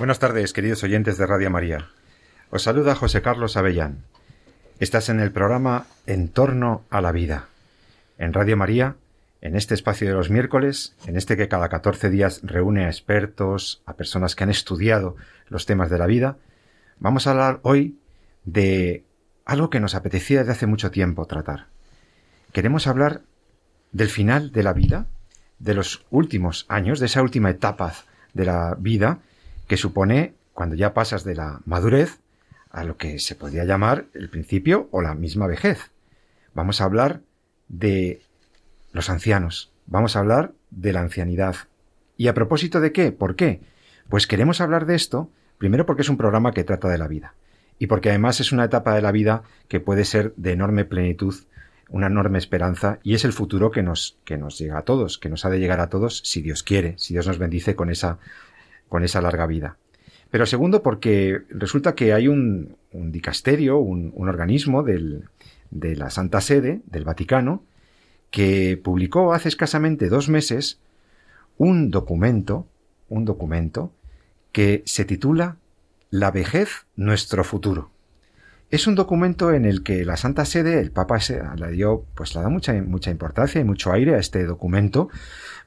Buenas tardes, queridos oyentes de Radio María. Os saluda José Carlos Avellán. Estás en el programa En torno a la vida. En Radio María, en este espacio de los miércoles, en este que cada 14 días reúne a expertos, a personas que han estudiado los temas de la vida, vamos a hablar hoy de algo que nos apetecía desde hace mucho tiempo tratar. Queremos hablar del final de la vida, de los últimos años, de esa última etapa de la vida, que supone cuando ya pasas de la madurez a lo que se podría llamar el principio o la misma vejez. Vamos a hablar de los ancianos, vamos a hablar de la ancianidad. ¿Y a propósito de qué? ¿Por qué? Pues queremos hablar de esto, primero porque es un programa que trata de la vida, y porque además es una etapa de la vida que puede ser de enorme plenitud, una enorme esperanza, y es el futuro que nos, que nos llega a todos, que nos ha de llegar a todos si Dios quiere, si Dios nos bendice con esa con esa larga vida. Pero segundo, porque resulta que hay un, dicasterio, un, organismo de la Santa Sede, del Vaticano, que publicó hace escasamente dos meses un documento, un documento que se titula La vejez, nuestro futuro. Es un documento en el que la Santa Sede, el Papa le dio, pues le da mucha, mucha importancia y mucho aire a este documento,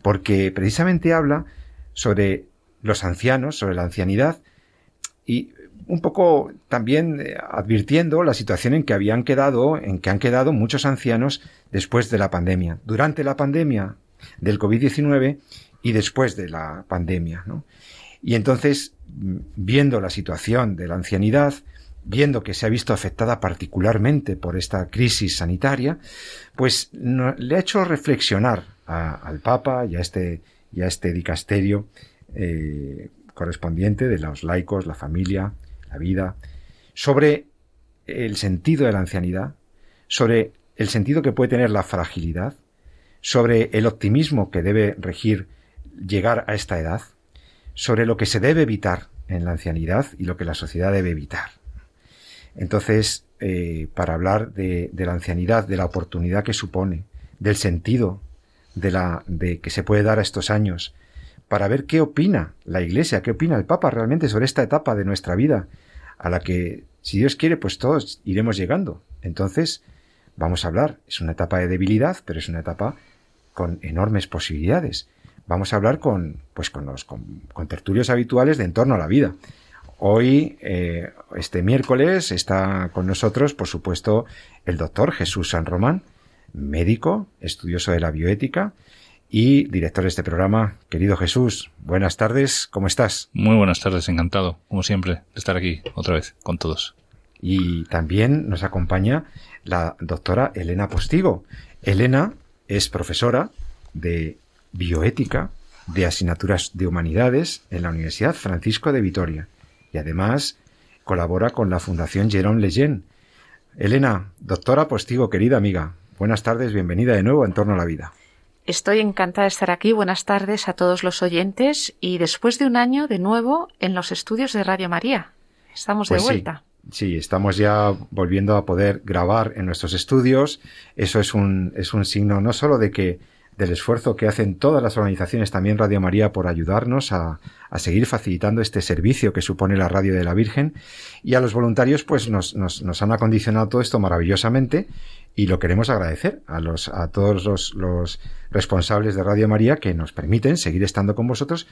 porque precisamente habla sobre los ancianos, sobre la ancianidad, y un poco también eh, advirtiendo la situación en que habían quedado, en que han quedado muchos ancianos después de la pandemia, durante la pandemia del COVID-19 y después de la pandemia. Y entonces, viendo la situación de la ancianidad, viendo que se ha visto afectada particularmente por esta crisis sanitaria, pues le ha hecho reflexionar al Papa y a este, y a este dicasterio eh, correspondiente de los laicos, la familia, la vida, sobre el sentido de la ancianidad, sobre el sentido que puede tener la fragilidad, sobre el optimismo que debe regir llegar a esta edad, sobre lo que se debe evitar en la ancianidad y lo que la sociedad debe evitar. Entonces, eh, para hablar de, de, la ancianidad, de la oportunidad que supone, del sentido de la de que se puede dar a estos años, para ver qué opina la Iglesia, qué opina el Papa realmente sobre esta etapa de nuestra vida, a la que, si Dios quiere, pues todos iremos llegando. Entonces, vamos a hablar, es una etapa de debilidad, pero es una etapa con enormes posibilidades. Vamos a hablar con, pues con los con, tertulios habituales de entorno a la vida. Hoy, eh, este miércoles, está con nosotros, por supuesto, el doctor Jesús San Román, médico, estudioso de la bioética, y director de este programa. Querido Jesús, buenas tardes, ¿cómo estás? Muy buenas tardes, encantado, como siempre, de estar aquí otra vez con todos. Y también nos acompaña la doctora Elena Postigo. Elena es profesora de bioética de asignaturas de humanidades en la Universidad Francisco de Vitoria y además colabora con la Fundación Jerome Leyen. Elena, doctora Postigo, querida amiga, buenas tardes, bienvenida de nuevo a Entorno a la Vida. Estoy encantada de estar aquí. Buenas tardes a todos los oyentes y después de un año de nuevo en los estudios de Radio María. Estamos de pues vuelta. Sí, estamos ya volviendo a poder grabar en nuestros estudios. Eso es un, es un signo no solo de que del esfuerzo que hacen todas las organizaciones, también Radio María, por ayudarnos a, a, seguir facilitando este servicio que supone la radio de la Virgen. Y a los voluntarios, pues nos, nos, nos han acondicionado todo esto maravillosamente y lo queremos agradecer a, los, a todos los, los, responsables de Radio María que nos permiten seguir estando con vosotros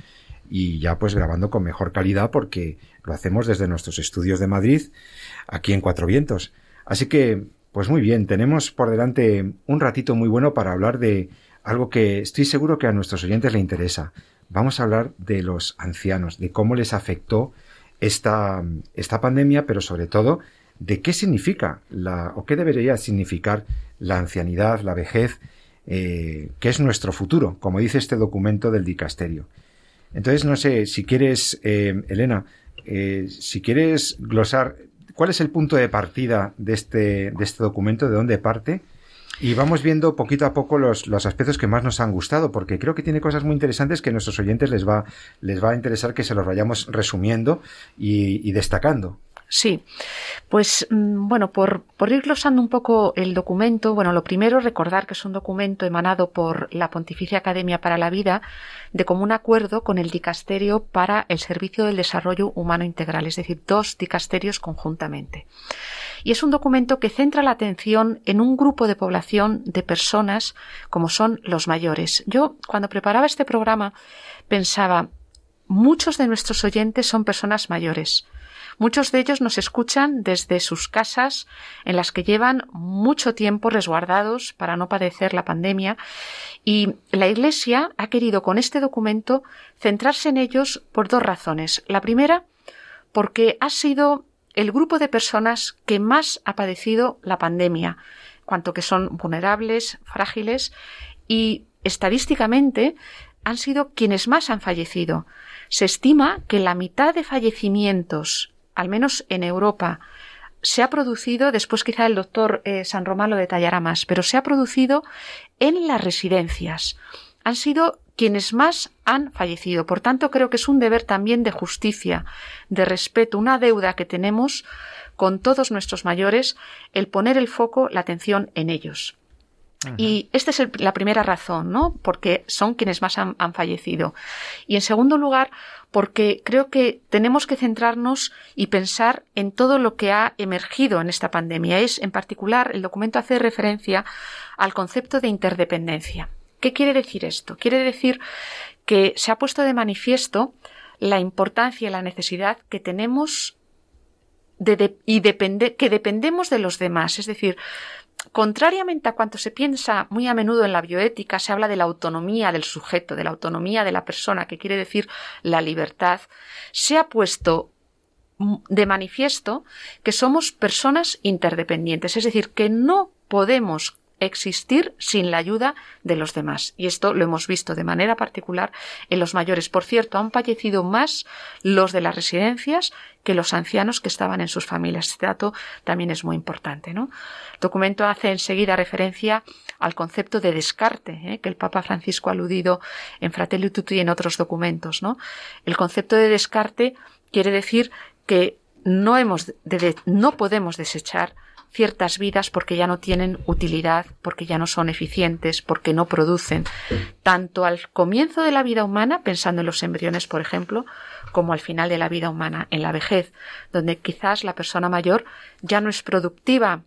y ya pues grabando con mejor calidad porque lo hacemos desde nuestros estudios de Madrid aquí en Cuatro Vientos. Así que, pues muy bien, tenemos por delante un ratito muy bueno para hablar de algo que estoy seguro que a nuestros oyentes le interesa. Vamos a hablar de los ancianos, de cómo les afectó esta, esta pandemia, pero sobre todo de qué significa la, o qué debería significar la ancianidad, la vejez, eh, que es nuestro futuro, como dice este documento del dicasterio. Entonces, no sé, si quieres, eh, Elena, eh, si quieres glosar, ¿cuál es el punto de partida de este, de este documento? ¿De dónde parte? Y vamos viendo poquito a poco los, los, aspectos que más nos han gustado, porque creo que tiene cosas muy interesantes que a nuestros oyentes les va, les va a interesar que se los vayamos resumiendo y, y destacando. Sí, pues mm, bueno, por, por, ir glosando un poco el documento, bueno, lo primero recordar que es un documento emanado por la Pontificia Academia para la Vida de común acuerdo con el Dicasterio para el Servicio del Desarrollo Humano Integral, es decir, dos dicasterios conjuntamente. Y es un documento que centra la atención en un grupo de población de personas como son los mayores. Yo, cuando preparaba este programa, pensaba, muchos de nuestros oyentes son personas mayores Muchos de ellos nos escuchan desde sus casas en las que llevan mucho tiempo resguardados para no padecer la pandemia y la Iglesia ha querido con este documento centrarse en ellos por dos razones. La primera, porque ha sido el grupo de personas que más ha padecido la pandemia, cuanto que son vulnerables, frágiles y estadísticamente han sido quienes más han fallecido. Se estima que la mitad de fallecimientos al menos en Europa, se ha producido, después quizá el doctor eh, San Román lo detallará más, pero se ha producido en las residencias. Han sido quienes más han fallecido. Por tanto, creo que es un deber también de justicia, de respeto, una deuda que tenemos con todos nuestros mayores, el poner el foco, la atención en ellos. Y esta es la primera razón, ¿no? Porque son quienes más han, fallecido. Y en segundo lugar, porque creo que tenemos que centrarnos y pensar en todo lo que ha emergido en esta pandemia. Es, en particular, el documento hace referencia al concepto de interdependencia. ¿Qué quiere decir esto? Quiere decir que se ha puesto de manifiesto la importancia y la necesidad que tenemos de, y que dependemos de los demás. Es decir, Contrariamente a cuanto se piensa muy a menudo en la bioética, se habla de la autonomía del sujeto, de la autonomía de la persona, que quiere decir la libertad, se ha puesto de manifiesto que somos personas interdependientes, es decir, que no podemos existir sin la ayuda de los demás. Y esto lo hemos visto de manera particular en los mayores. Por cierto, han fallecido más los de las residencias que los ancianos que estaban en sus familias. Este dato también es muy importante. ¿no? El documento hace enseguida referencia al concepto de descarte, ¿eh? que el Papa Francisco ha aludido en Fratelli Tutti y en otros documentos. ¿no? El concepto de descarte quiere decir que no, hemos no podemos desechar ciertas vidas porque ya no tienen utilidad, porque ya no son eficientes, porque no producen, tanto al comienzo de la vida humana, pensando en los embriones, por ejemplo, como al final de la vida humana, en la vejez, donde quizás la persona mayor ya no es productiva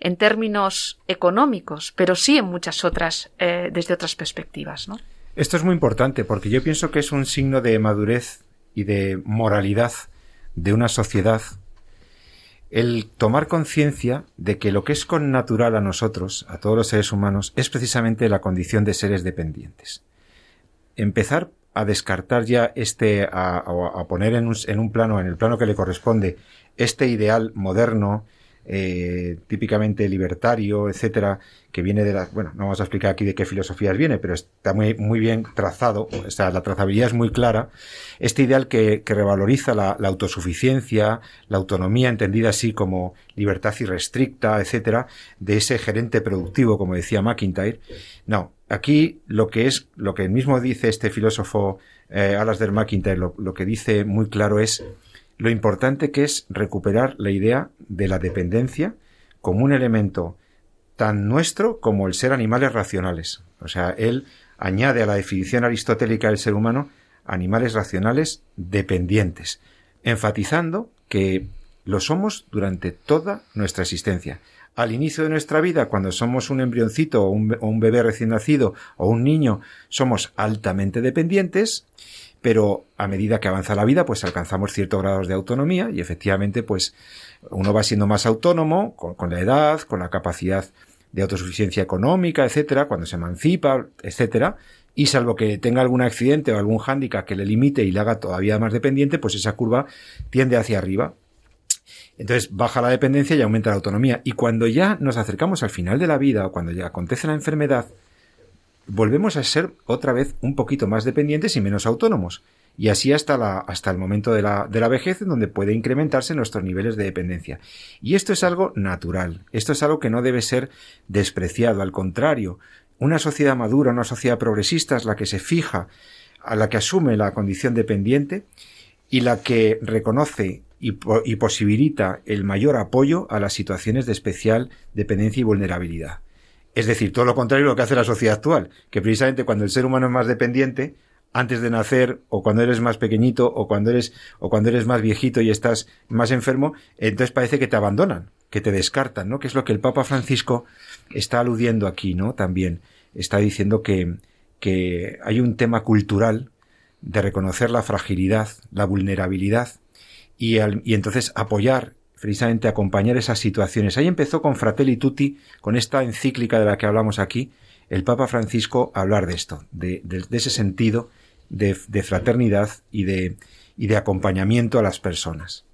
en términos económicos, pero sí en muchas otras, eh, desde otras perspectivas. Esto es muy importante porque yo pienso que es un signo de madurez y de moralidad de una sociedad el tomar conciencia de que lo que es connatural a nosotros, a todos los seres humanos, es precisamente la condición de seres dependientes. Empezar a descartar ya este, a, a poner en un, en un plano, en el plano que le corresponde, este ideal moderno, eh, típicamente libertario, etcétera, que viene de la, bueno, no vamos a explicar aquí de qué filosofías viene, pero está muy, muy bien trazado, o sea, la trazabilidad es muy clara, este ideal que, que revaloriza la, la, autosuficiencia, la autonomía entendida así como libertad irrestricta, etcétera, de ese gerente productivo, como decía McIntyre. No, aquí lo que es, lo que mismo dice este filósofo eh, Alasdair McIntyre, lo, lo que dice muy claro es lo importante que es recuperar la idea de la dependencia como un elemento tan nuestro como el ser animales racionales. O sea, él añade a la definición aristotélica del ser humano animales racionales dependientes, enfatizando que lo somos durante toda nuestra existencia. Al inicio de nuestra vida, cuando somos un embrioncito o un, bebé recién nacido o un niño, somos altamente dependientes pero a medida que avanza la vida, pues alcanzamos ciertos grados de autonomía y efectivamente, pues uno va siendo más autónomo con, con la edad, con la capacidad de autosuficiencia económica, etcétera, cuando se emancipa, etcétera, y salvo que tenga algún accidente o algún hándicap que le limite y le haga todavía más dependiente, pues esa curva tiende hacia arriba. Entonces baja la dependencia y aumenta la autonomía. Y cuando ya nos acercamos al final de la vida o cuando ya acontece la enfermedad, volvemos a ser otra vez un poquito más dependientes y menos autónomos. y así hasta, la, hasta el momento de la, de la vejez en donde puede incrementarse nuestros niveles de dependencia. Y esto es algo natural, esto es algo que no debe ser despreciado, al contrario, una sociedad madura, una sociedad progresista es la que se fija, a la que asume la condición dependiente y la que reconoce y, y posibilita el mayor apoyo a las situaciones de especial dependencia y vulnerabilidad. Es decir, todo lo contrario de lo que hace la sociedad actual, que precisamente cuando el ser humano es más dependiente, antes de nacer o cuando eres más pequeñito o cuando eres o cuando eres más viejito y estás más enfermo, entonces parece que te abandonan, que te descartan, ¿no? Que es lo que el Papa Francisco está aludiendo aquí, ¿no? También está diciendo que que hay un tema cultural de reconocer la fragilidad, la vulnerabilidad y, y entonces apoyar precisamente acompañar esas situaciones. Ahí empezó con Fratelli Tutti, con esta encíclica de la que hablamos aquí, el Papa Francisco a hablar de esto, de, de, de ese sentido de, de fraternidad y de, y de acompañamiento a las personas.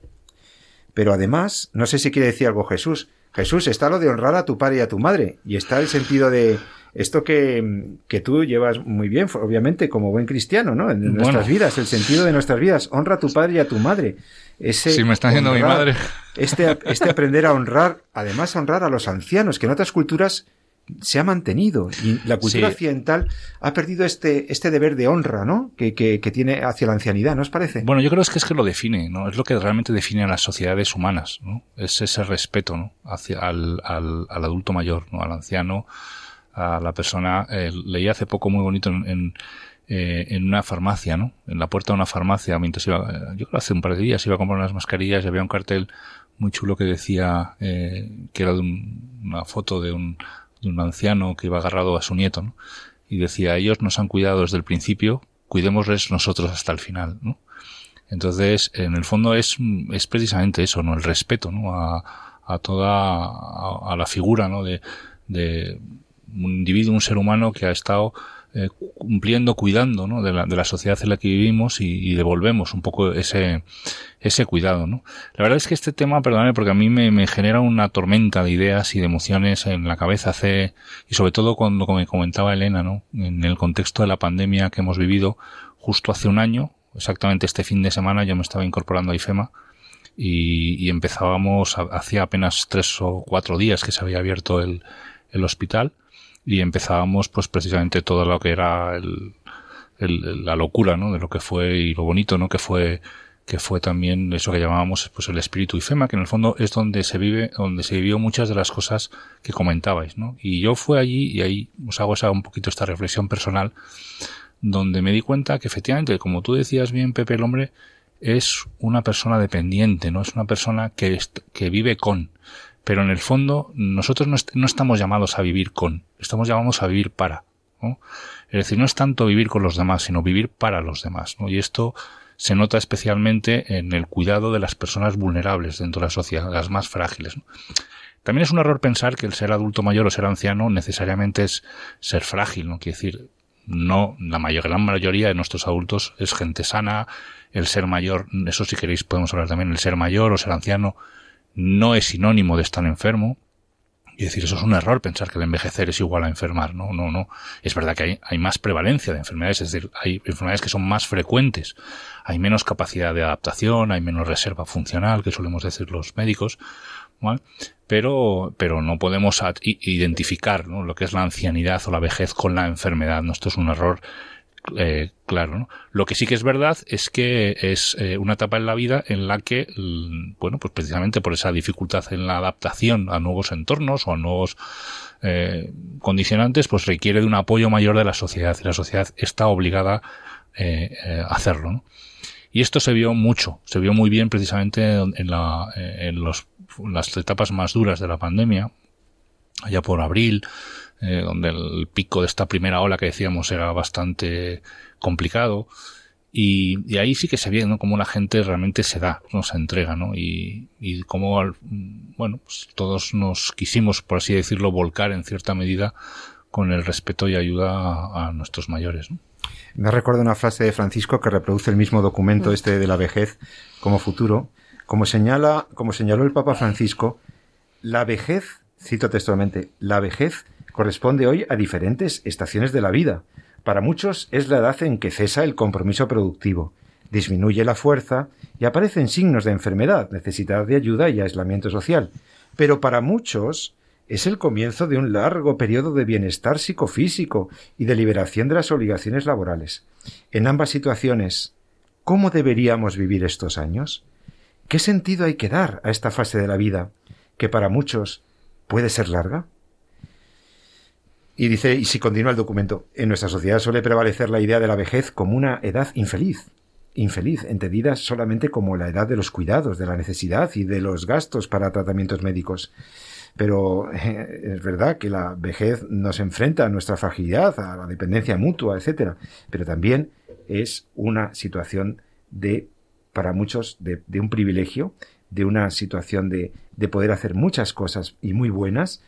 Pero además, no sé si quiere decir algo Jesús. Jesús, está lo de honrar a tu padre y a tu madre, y está el sentido de esto que, que tú llevas muy bien, obviamente, como buen cristiano, ¿no? En Bueno. nuestras vidas, el sentido de nuestras vidas. Honra a tu padre y a tu madre. Ese Si me está haciendo mi madre. Este, este aprender a honrar, además honrar a los ancianos, que en otras culturas se ha mantenido y la cultura Sí. occidental ha perdido este, este deber de honra, ¿no? Que, que, que tiene hacia la ancianidad, ¿no os parece? Bueno, yo creo que es que lo define, ¿no? Es lo que realmente define a las sociedades humanas, ¿no? Es ese respeto, ¿no? Hacia al, al, al adulto mayor, ¿no? Al anciano, a la persona. eh, leí hace poco muy bonito en, en, eh, en una farmacia, ¿no? En la puerta de una farmacia, mientras iba, eh, yo creo hace un par de días iba a comprar unas mascarillas y había un cartel muy chulo que decía eh, que era de un- una foto de un, de un anciano que iba agarrado a su nieto, ¿no? Y decía, ellos nos han cuidado desde el principio, cuidémosles nosotros hasta el final, ¿no? Entonces, en el fondo es, es precisamente eso, ¿no? El respeto, ¿no? A, toda, a, la figura, ¿no? De un individuo, un ser humano que ha estado eh, cumpliendo, cuidando, ¿no? De la, de la sociedad en la que vivimos y, y devolvemos un poco ese, ese cuidado, ¿no? La verdad es que este tema, perdóname, porque a mí me, me genera una tormenta de ideas y de emociones en la cabeza hace, y sobre todo cuando, como me comentaba Elena, ¿no? En el contexto de la pandemia que hemos vivido justo hace un año, exactamente este fin de semana, yo me estaba incorporando a IFEMA y, y empezábamos, hacía apenas tres o cuatro días que se había abierto el, el hospital y empezábamos pues precisamente todo lo que era el, el- la locura, ¿no? De lo que fue y lo bonito, ¿no? Que fue que fue también eso que llamábamos pues el espíritu IFEMA, que en el fondo es donde se vive, donde se vivió muchas de las cosas que comentabais, ¿no? Y yo fui allí y ahí os hago esa un poquito esta reflexión personal donde me di cuenta que efectivamente, como tú decías bien, Pepe, el hombre es una persona dependiente, no es una persona que, que vive con. Pero en el fondo, nosotros no, est- no estamos llamados a vivir con, estamos llamados a vivir para. Es decir, no es tanto vivir con los demás, sino vivir para los demás. Y esto se nota especialmente en el cuidado de las personas vulnerables dentro de la sociedad, las más frágiles. También es un error pensar que el ser adulto mayor o ser anciano necesariamente es ser frágil, ¿no? Quiere decir, no, la mayor, gran mayoría de nuestros adultos es gente sana, el ser mayor, eso si queréis podemos hablar también, el ser mayor o ser anciano no es sinónimo de estar enfermo. Y decir, eso es un error pensar que el envejecer es igual a enfermar, no, no, no. Es verdad que hay, hay más prevalencia de enfermedades, es decir, hay enfermedades que son más frecuentes, hay menos capacidad de adaptación, hay menos reserva funcional, que solemos decir los médicos, ¿vale? pero, pero no podemos identificar ¿no? lo que es la ancianidad o la vejez con la enfermedad. ¿no? Esto es un error eh, claro. ¿no? Lo que sí que es verdad es que es eh, una etapa en la vida en la que, l- bueno, pues precisamente por esa dificultad en la adaptación a nuevos entornos o a nuevos eh, condicionantes, pues requiere de un apoyo mayor de la sociedad y la sociedad está obligada eh, a hacerlo. Y esto se vio mucho, se vio muy bien precisamente en, la, en los, las etapas más duras de la pandemia, allá por abril, eh, donde el pico de esta primera ola que decíamos era bastante complicado. Y, y ahí sí que se ve ¿no? cómo la gente realmente se da, no se entrega, ¿no? Y, y cómo, bueno, pues todos nos quisimos, por así decirlo, volcar en cierta medida con el respeto y ayuda a, nuestros mayores. Me recuerda una frase de Francisco que reproduce el mismo documento este de la vejez como futuro. Como señala, como señaló el Papa Francisco, la vejez, cito textualmente, la vejez corresponde hoy a diferentes estaciones de la vida. Para muchos es la edad en que cesa el compromiso productivo disminuye la fuerza y aparecen signos de enfermedad, necesidad de ayuda y aislamiento social. Pero para muchos es el comienzo de un largo periodo de bienestar psicofísico y de liberación de las obligaciones laborales. En ambas situaciones, ¿cómo deberíamos vivir estos años? ¿Qué sentido hay que dar a esta fase de la vida, que para muchos puede ser larga? Y dice, y si continúa el documento, en nuestra sociedad suele prevalecer la idea de la vejez como una edad infeliz, infeliz, entendida solamente como la edad de los cuidados, de la necesidad y de los gastos para tratamientos médicos. Pero eh, es verdad que la vejez nos enfrenta a nuestra fragilidad, a la dependencia mutua, etcétera. Pero también es una situación de, para muchos, de, un privilegio, de una situación de, de, poder hacer muchas cosas y muy buenas.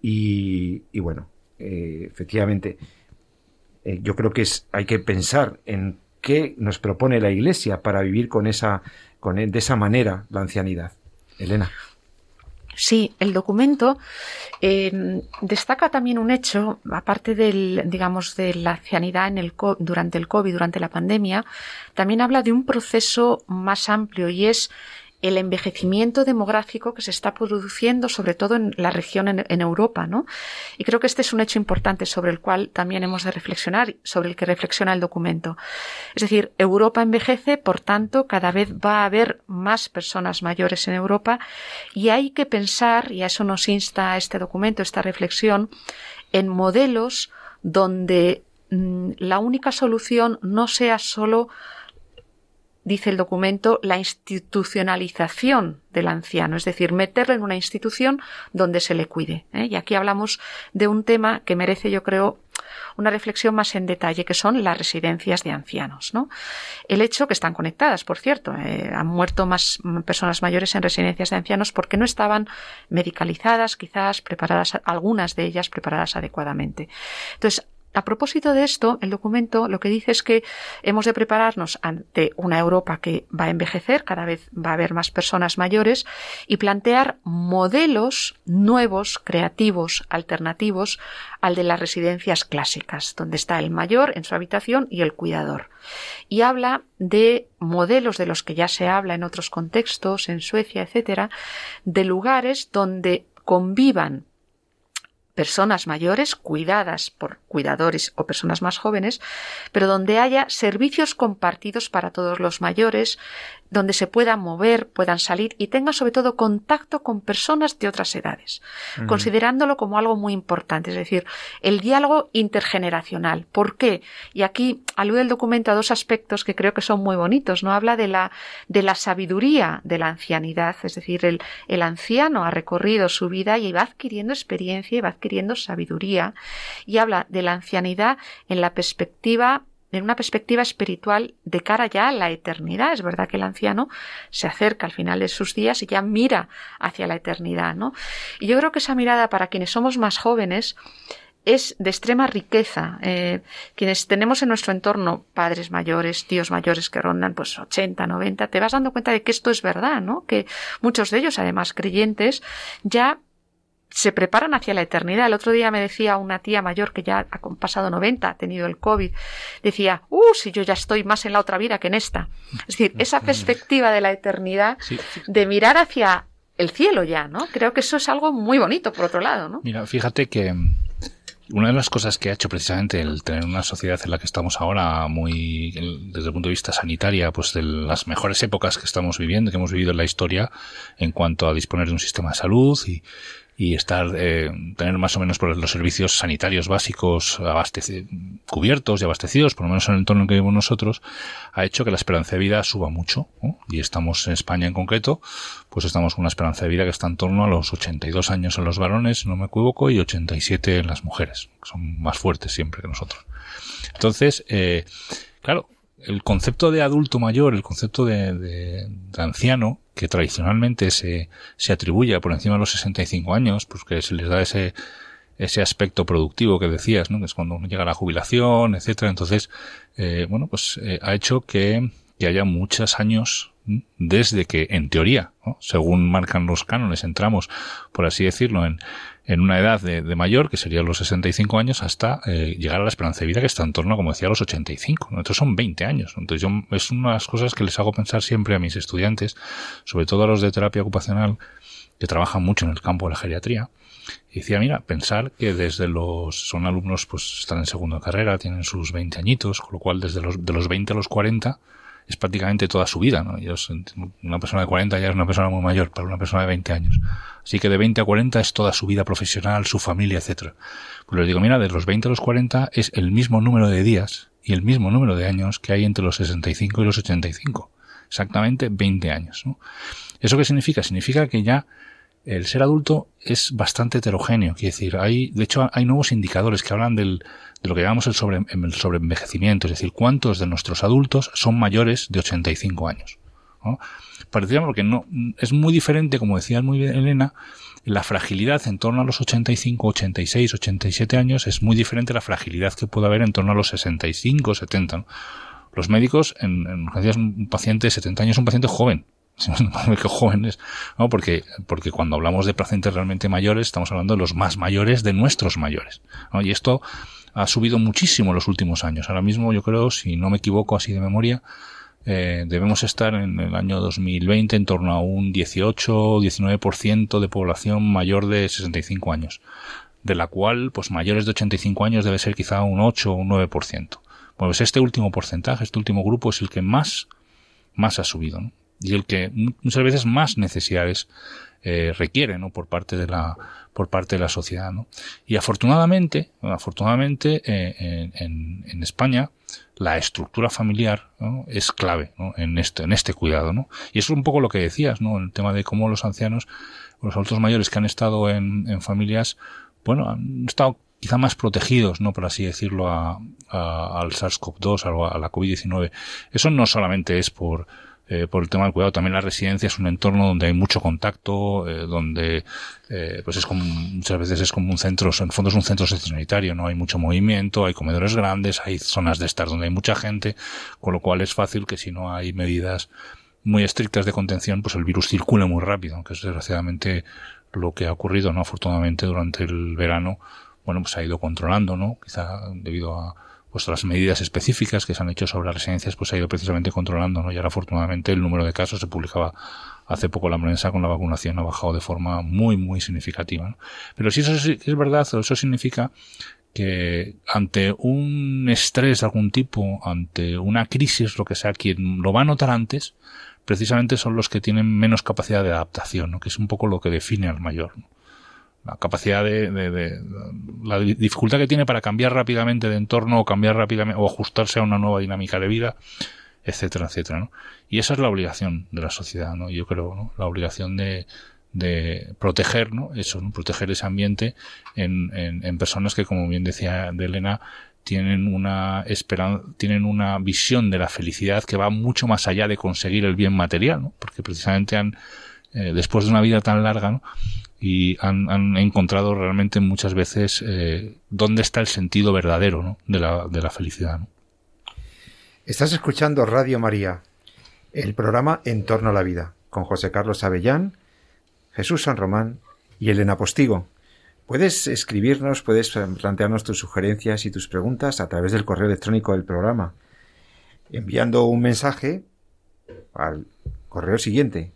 Y bueno, eh, efectivamente, eh, yo creo que es, hay que pensar en qué nos propone la Iglesia para vivir con esa, con, de esa manera la ancianidad. Elena. Sí, el documento em, destaca también un hecho, aparte del, digamos, de la ancianidad en el, durante el COVID, durante la pandemia, también habla de un proceso más amplio y es el envejecimiento demográfico que se está produciendo, sobre todo en la región en, Europa, ¿no? Y creo que este es un hecho importante sobre el cual también hemos de reflexionar, sobre el que reflexiona el documento. Es decir, Europa envejece, por tanto, cada vez va a haber más personas mayores en Europa y hay que pensar, y a eso nos insta este documento, esta reflexión, en modelos donde mm, la única solución no sea solo dice el documento, la institucionalización del anciano, es decir, meterlo en una institución donde se le cuide. ¿eh? Y aquí hablamos de un tema que merece, yo creo, una reflexión más en detalle, que son las residencias de ancianos. ¿no? El hecho que están conectadas, por cierto, eh, han muerto más personas mayores en residencias de ancianos porque no estaban medicalizadas, quizás preparadas, algunas de ellas preparadas adecuadamente. Entonces, a propósito de esto, el documento lo que dice es que hemos de prepararnos ante una Europa que va a envejecer, cada vez va a haber más personas mayores, y plantear modelos nuevos, creativos, alternativos al de las residencias clásicas, donde está el mayor en su habitación y el cuidador. Y habla de modelos de los que ya se habla en otros contextos, en Suecia, etcétera, de lugares donde convivan personas mayores cuidadas por cuidadores o personas más jóvenes, pero donde haya servicios compartidos para todos los mayores, donde se puedan mover, puedan salir y tengan sobre todo contacto con personas de otras edades, considerándolo como algo muy importante, es decir, el diálogo intergeneracional. ¿Por qué? Y aquí alude el documento a dos aspectos que creo que son muy bonitos, ¿no? Habla de la, de la sabiduría de la ancianidad, es decir, el, el anciano ha recorrido su vida y va adquiriendo experiencia y va adquiriendo sabiduría y habla de la ancianidad en la perspectiva en una perspectiva espiritual de cara ya a la eternidad. Es verdad que el anciano se acerca al final de sus días y ya mira hacia la eternidad, ¿no? Y yo creo que esa mirada para quienes somos más jóvenes es de extrema riqueza. Eh, quienes tenemos en nuestro entorno padres mayores, tíos mayores que rondan pues 80, 90, te vas dando cuenta de que esto es verdad, ¿no? Que muchos de ellos, además creyentes, ya se preparan hacia la eternidad. El otro día me decía una tía mayor que ya ha pasado 90, ha tenido el COVID, decía, uh, si yo ya estoy más en la otra vida que en esta. Es decir, esa perspectiva de la eternidad, de mirar hacia el cielo ya, ¿no? Creo que eso es algo muy bonito, por otro lado, ¿no? Mira, fíjate que mm, una de las cosas que ha hecho precisamente el tener una sociedad en la que estamos ahora muy desde el punto de vista sanitaria pues de las mejores épocas que estamos viviendo que hemos vivido en la historia en cuanto a disponer de un sistema de salud y, y estar eh, tener más o menos los servicios sanitarios básicos cubiertos y abastecidos, por lo menos en el entorno en que vivimos nosotros, ha hecho que la esperanza de vida suba mucho. Y estamos en España en concreto, pues estamos con una esperanza de vida que está en torno a los 82 años en los varones, no me equivoco, y 87 en las mujeres, que son más fuertes siempre que nosotros. Entonces, eh, claro, el concepto de adulto mayor, el concepto de, anciano, que tradicionalmente se, se atribuye por encima de los 65 años, pues que se les da ese, ese aspecto productivo que decías, ¿no? Que es cuando llega la jubilación, etcétera. Entonces, eh, bueno, pues eh, ha hecho que, que haya muchos años desde que, en teoría, según marcan los cánones, entramos, por así decirlo, en, en una edad de, mayor, que serían los 65 años, hasta eh, llegar a la esperanza de vida que está en torno, como decía, a los 85. Entonces son 20 años. Entonces yo, es una de las cosas que les hago pensar siempre a mis estudiantes, sobre todo a los de terapia ocupacional, que trabajan mucho en el campo de la geriatría. Y decía, mira, pensar que desde los, son alumnos, pues están en segunda carrera, tienen sus 20 añitos, con lo cual desde los, de los 20 a los 40, es prácticamente toda su vida, ¿no? una persona de 40 ya es una persona muy mayor para una persona de 20 años. Así que de 20 a 40 es toda su vida profesional, su familia, etcétera. Pues les digo, mira, de los 20 a los 40 es el mismo número de días y el mismo número de años que hay entre los 65 y los 85. Exactamente 20 años, ¿no? ¿Eso qué significa? Significa que ya el ser adulto es bastante heterogéneo. Quiere decir, hay, de hecho, hay nuevos indicadores que hablan del, de lo que llamamos el, sobre, el sobreenvejecimiento, es decir, cuántos de nuestros adultos son mayores de 85 años. ¿no? Parecía porque no, es muy diferente, como decía muy bien Elena, la fragilidad en torno a los 85, 86, 87 años es muy diferente a la fragilidad que puede haber en torno a los 65, 70. Los médicos, en, en urgencias, un paciente de 70 años es un paciente joven, que jóvenes, ¿no? Porque, porque cuando hablamos de pacientes realmente mayores, estamos hablando de los más mayores de nuestros mayores, ¿no? Y esto ha subido muchísimo en los últimos años. Ahora mismo, yo creo, si no me equivoco así de memoria, eh, debemos estar en el año 2020 en torno a un 18-19% de población mayor de 65 años, de la cual, pues mayores de 85 años debe ser quizá un 8 o un 9%. Bueno, pues este último porcentaje, este último grupo es el que más, más ha subido. Y el que muchas veces más necesidades eh, requiere ¿no? por parte de la por parte de la sociedad ¿no? y afortunadamente afortunadamente eh, en, en, España la estructura familiar ¿no? es clave ¿no? en este en este cuidado ¿no? y eso es un poco lo que decías ¿no? el tema de cómo los ancianos los adultos mayores que han estado en, en familias bueno han estado quizá más protegidos, ¿no? Por así decirlo, a, a al SARS-CoV-2, a, a la COVID-19. Eso no solamente es por, eh, por el tema del cuidado. También la residencia es un entorno donde hay mucho contacto, eh, donde eh, pues es como muchas veces es como un centro, en el fondo es un centro sanitario, no hay mucho movimiento, hay comedores grandes, hay zonas de estar donde hay mucha gente, con lo cual es fácil que si no hay medidas muy estrictas de contención, pues el virus circule muy rápido, que es desgraciadamente lo que ha ocurrido, ¿no? Afortunadamente durante el verano, bueno, pues ha ido controlando, ¿no? Quizá debido a, pues las medidas específicas que se han hecho sobre las residencias pues ha ido precisamente controlando, ¿no? Y ahora afortunadamente el número de casos se publicaba hace poco la prensa con la vacunación ha bajado de forma muy muy significativa, ¿no? Pero si eso es verdad, eso significa que ante un estrés de algún tipo, ante una crisis, lo que sea, quien lo va a notar antes, precisamente son los que tienen menos capacidad de adaptación, ¿no? que es un poco lo que define al mayor. ¿no? La capacidad de, de, la dificultad que tiene para cambiar rápidamente de entorno o cambiar rápidamente o ajustarse a una nueva dinámica de vida, etcétera, etcétera, ¿no? Y esa es la obligación de la sociedad, ¿no? Yo creo, ¿no? La obligación de, de proteger, ¿no? Eso, ¿no? proteger ese ambiente en, en, en personas que, como bien decía de Elena, tienen una esperanza, tienen una visión de la felicidad que va mucho más allá de conseguir el bien material, ¿no? Porque precisamente han, eh, después de una vida tan larga, ¿no? Y han, encontrado realmente muchas veces eh, dónde está el sentido verdadero ¿no? de, la, de la felicidad. Estás escuchando Radio María, el programa En torno a la vida, con José Carlos Avellán, Jesús San Román y Elena Postigo. Puedes escribirnos, puedes plantearnos tus sugerencias y tus preguntas a través del correo electrónico del programa, enviando un mensaje al correo siguiente,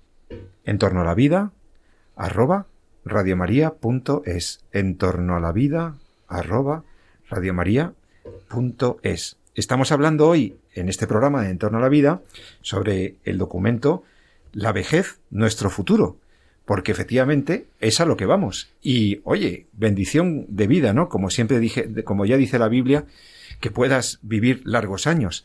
en torno a la vida, arroba radiomaria.es, en torno a la vida, arroba radiomaria.es. Estamos hablando hoy, en este programa de En torno a la vida, sobre el documento La vejez, nuestro futuro, porque efectivamente es a lo que vamos. Y, oye, bendición de vida, ¿no? Como siempre dije, como ya dice la Biblia, que puedas vivir largos años.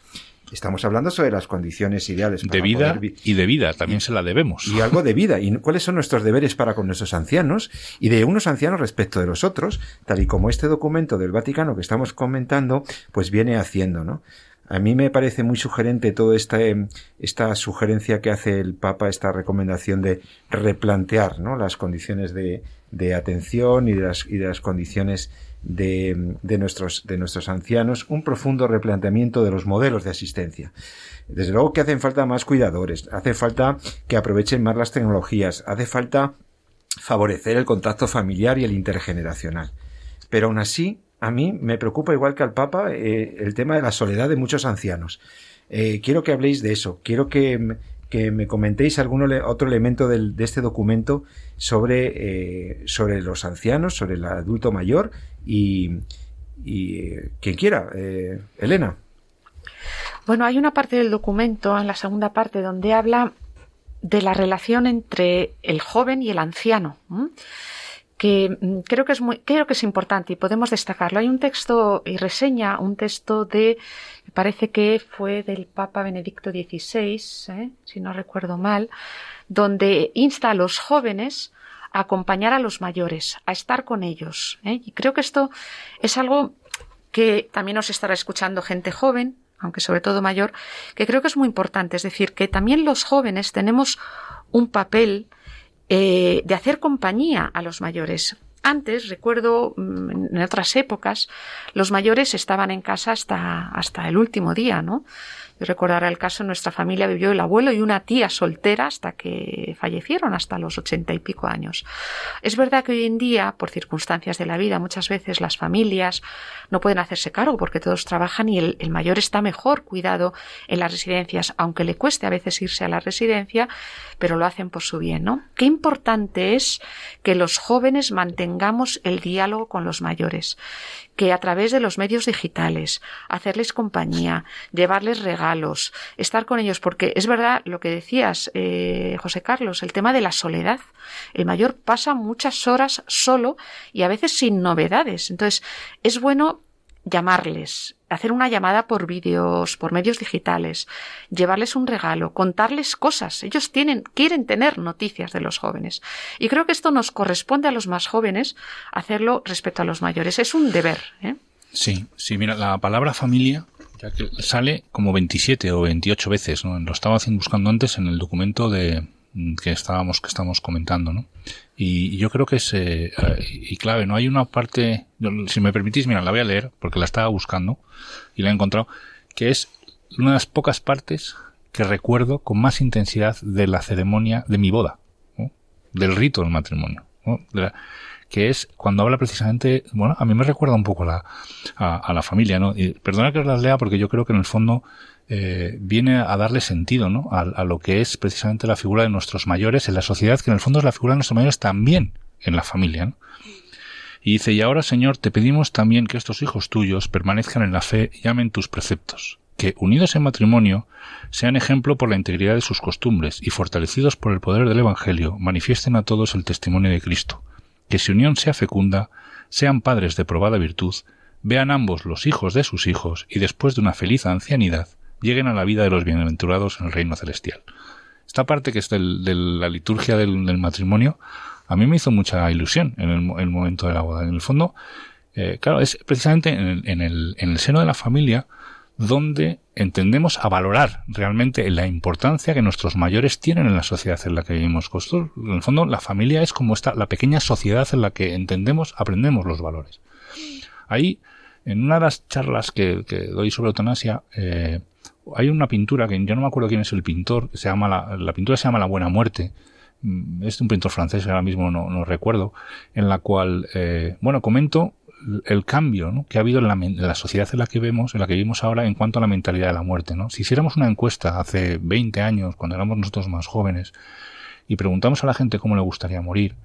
Estamos hablando sobre las condiciones ideales. de vida y de vida, también se la debemos. Y algo de vida. ¿Y cuáles son nuestros deberes para con nuestros ancianos? Y de unos ancianos respecto de los otros, tal y como este documento del Vaticano que estamos comentando, pues viene haciendo, ¿no? a mí me parece muy sugerente toda esta, esta sugerencia que hace el Papa, esta recomendación de replantear ¿no? las condiciones de, de atención y de las, y de las condiciones de, nuestros, de nuestros ancianos, un profundo replanteamiento de los modelos de asistencia. Desde luego que hacen falta más cuidadores, hace falta que aprovechen más las tecnologías, hace falta favorecer el contacto familiar y el intergeneracional. Pero aún así, a mí me preocupa igual que al Papa eh, el tema de la soledad de muchos ancianos. Eh, quiero que habléis de eso, quiero que, que me comentéis algún otro elemento de este documento sobre, eh, sobre los ancianos, sobre el adulto mayor y, y quien quiera. Elena. Bueno, hay una parte del documento, en la segunda parte, donde habla de la relación entre el joven y el anciano, que mm, creo que es muy, creo que es importante y podemos destacarlo. Hay un texto y reseña un texto de, parece que fue del Papa Benedicto XVI, ¿eh? si no recuerdo mal, donde insta a los jóvenes a acompañar a los mayores, a estar con ellos. ¿eh? Y creo que esto es algo que también nos estará escuchando gente joven, aunque sobre todo mayor, que creo que es muy importante. Es decir, que también los jóvenes tenemos un papel eh, de hacer compañía a los mayores. Antes, recuerdo, mm, en otras épocas, los mayores estaban en casa hasta, hasta el último día, ¿no? Yo recordará el caso, nuestra familia vivió el abuelo y una tía soltera hasta que fallecieron, hasta los ochenta y pico años. Es verdad que hoy en día, por circunstancias de la vida, muchas veces las familias no pueden hacerse cargo porque todos trabajan y el, el mayor está mejor cuidado en las residencias, aunque le cueste a veces irse a la residencia, pero lo hacen por su bien, ¿no? Qué importante es que los jóvenes mantengamos el diálogo con los mayores, que a través de los medios digitales, hacerles compañía, llevarles regalos, estar con ellos, porque es verdad lo que decías, eh, José Carlos, el tema de la soledad. El mayor pasa muchas horas solo y a veces sin novedades. Entonces, es bueno llamarles, hacer una llamada por vídeos, por medios digitales, llevarles un regalo, contarles cosas. Ellos tienen, quieren tener noticias de los jóvenes. Y creo que esto nos corresponde a los más jóvenes hacerlo respecto a los mayores. Es un deber. ¿eh? Sí, sí, mira, la palabra familia ya que sale como 27 o 28 veces, ¿no? Lo estaba buscando antes en el documento de, que estábamos que estamos comentando, ¿no? Y, yo creo que es eh, y clave, no hay una parte, si me permitís, mira, la voy a leer porque la estaba buscando y la he encontrado, que es una de las pocas partes que recuerdo con más intensidad de la ceremonia de mi boda, del rito del matrimonio, que es cuando habla precisamente, bueno, a mí me recuerda un poco a la, a, la familia, ¿no? Y perdona que las lea porque yo creo que en el fondo eh, viene a darle sentido ¿no? A, lo que es precisamente la figura de nuestros mayores en la sociedad, que en el fondo es la figura de nuestros mayores también en la familia. Y dice, y ahora Señor, te pedimos también que estos hijos tuyos permanezcan en la fe y amen tus preceptos, que, unidos en matrimonio, sean ejemplo por la integridad de sus costumbres y fortalecidos por el poder del Evangelio, manifiesten a todos el testimonio de Cristo, que su unión sea fecunda, sean padres de probada virtud, vean ambos los hijos de sus hijos y después de una feliz ancianidad, lleguen a la vida de los bienaventurados en el reino celestial. Esta parte que es de la liturgia del, matrimonio, a mí me hizo mucha ilusión en el, momento de la boda. En el fondo, eh, claro, es precisamente en el, en el seno de la familia donde entendemos a valorar realmente la importancia que nuestros mayores tienen en la sociedad en la que vivimos. En el fondo, la familia es como esta, la pequeña sociedad en la que entendemos, aprendemos los valores. Ahí, en una de las charlas que, doy sobre eutanasia, eh, hay una pintura que yo no me acuerdo quién es el pintor, se llama la, pintura se llama La Buena Muerte, mm, es un pintor francés, ahora mismo no, recuerdo, en la cual, eh, bueno, comento el cambio que ha habido en la, sociedad en la que vemos, en la que vivimos ahora en cuanto a la mentalidad de la muerte. ¿no? Si hiciéramos una encuesta hace 20 años, cuando éramos nosotros más jóvenes, y preguntamos a la gente cómo le gustaría morir,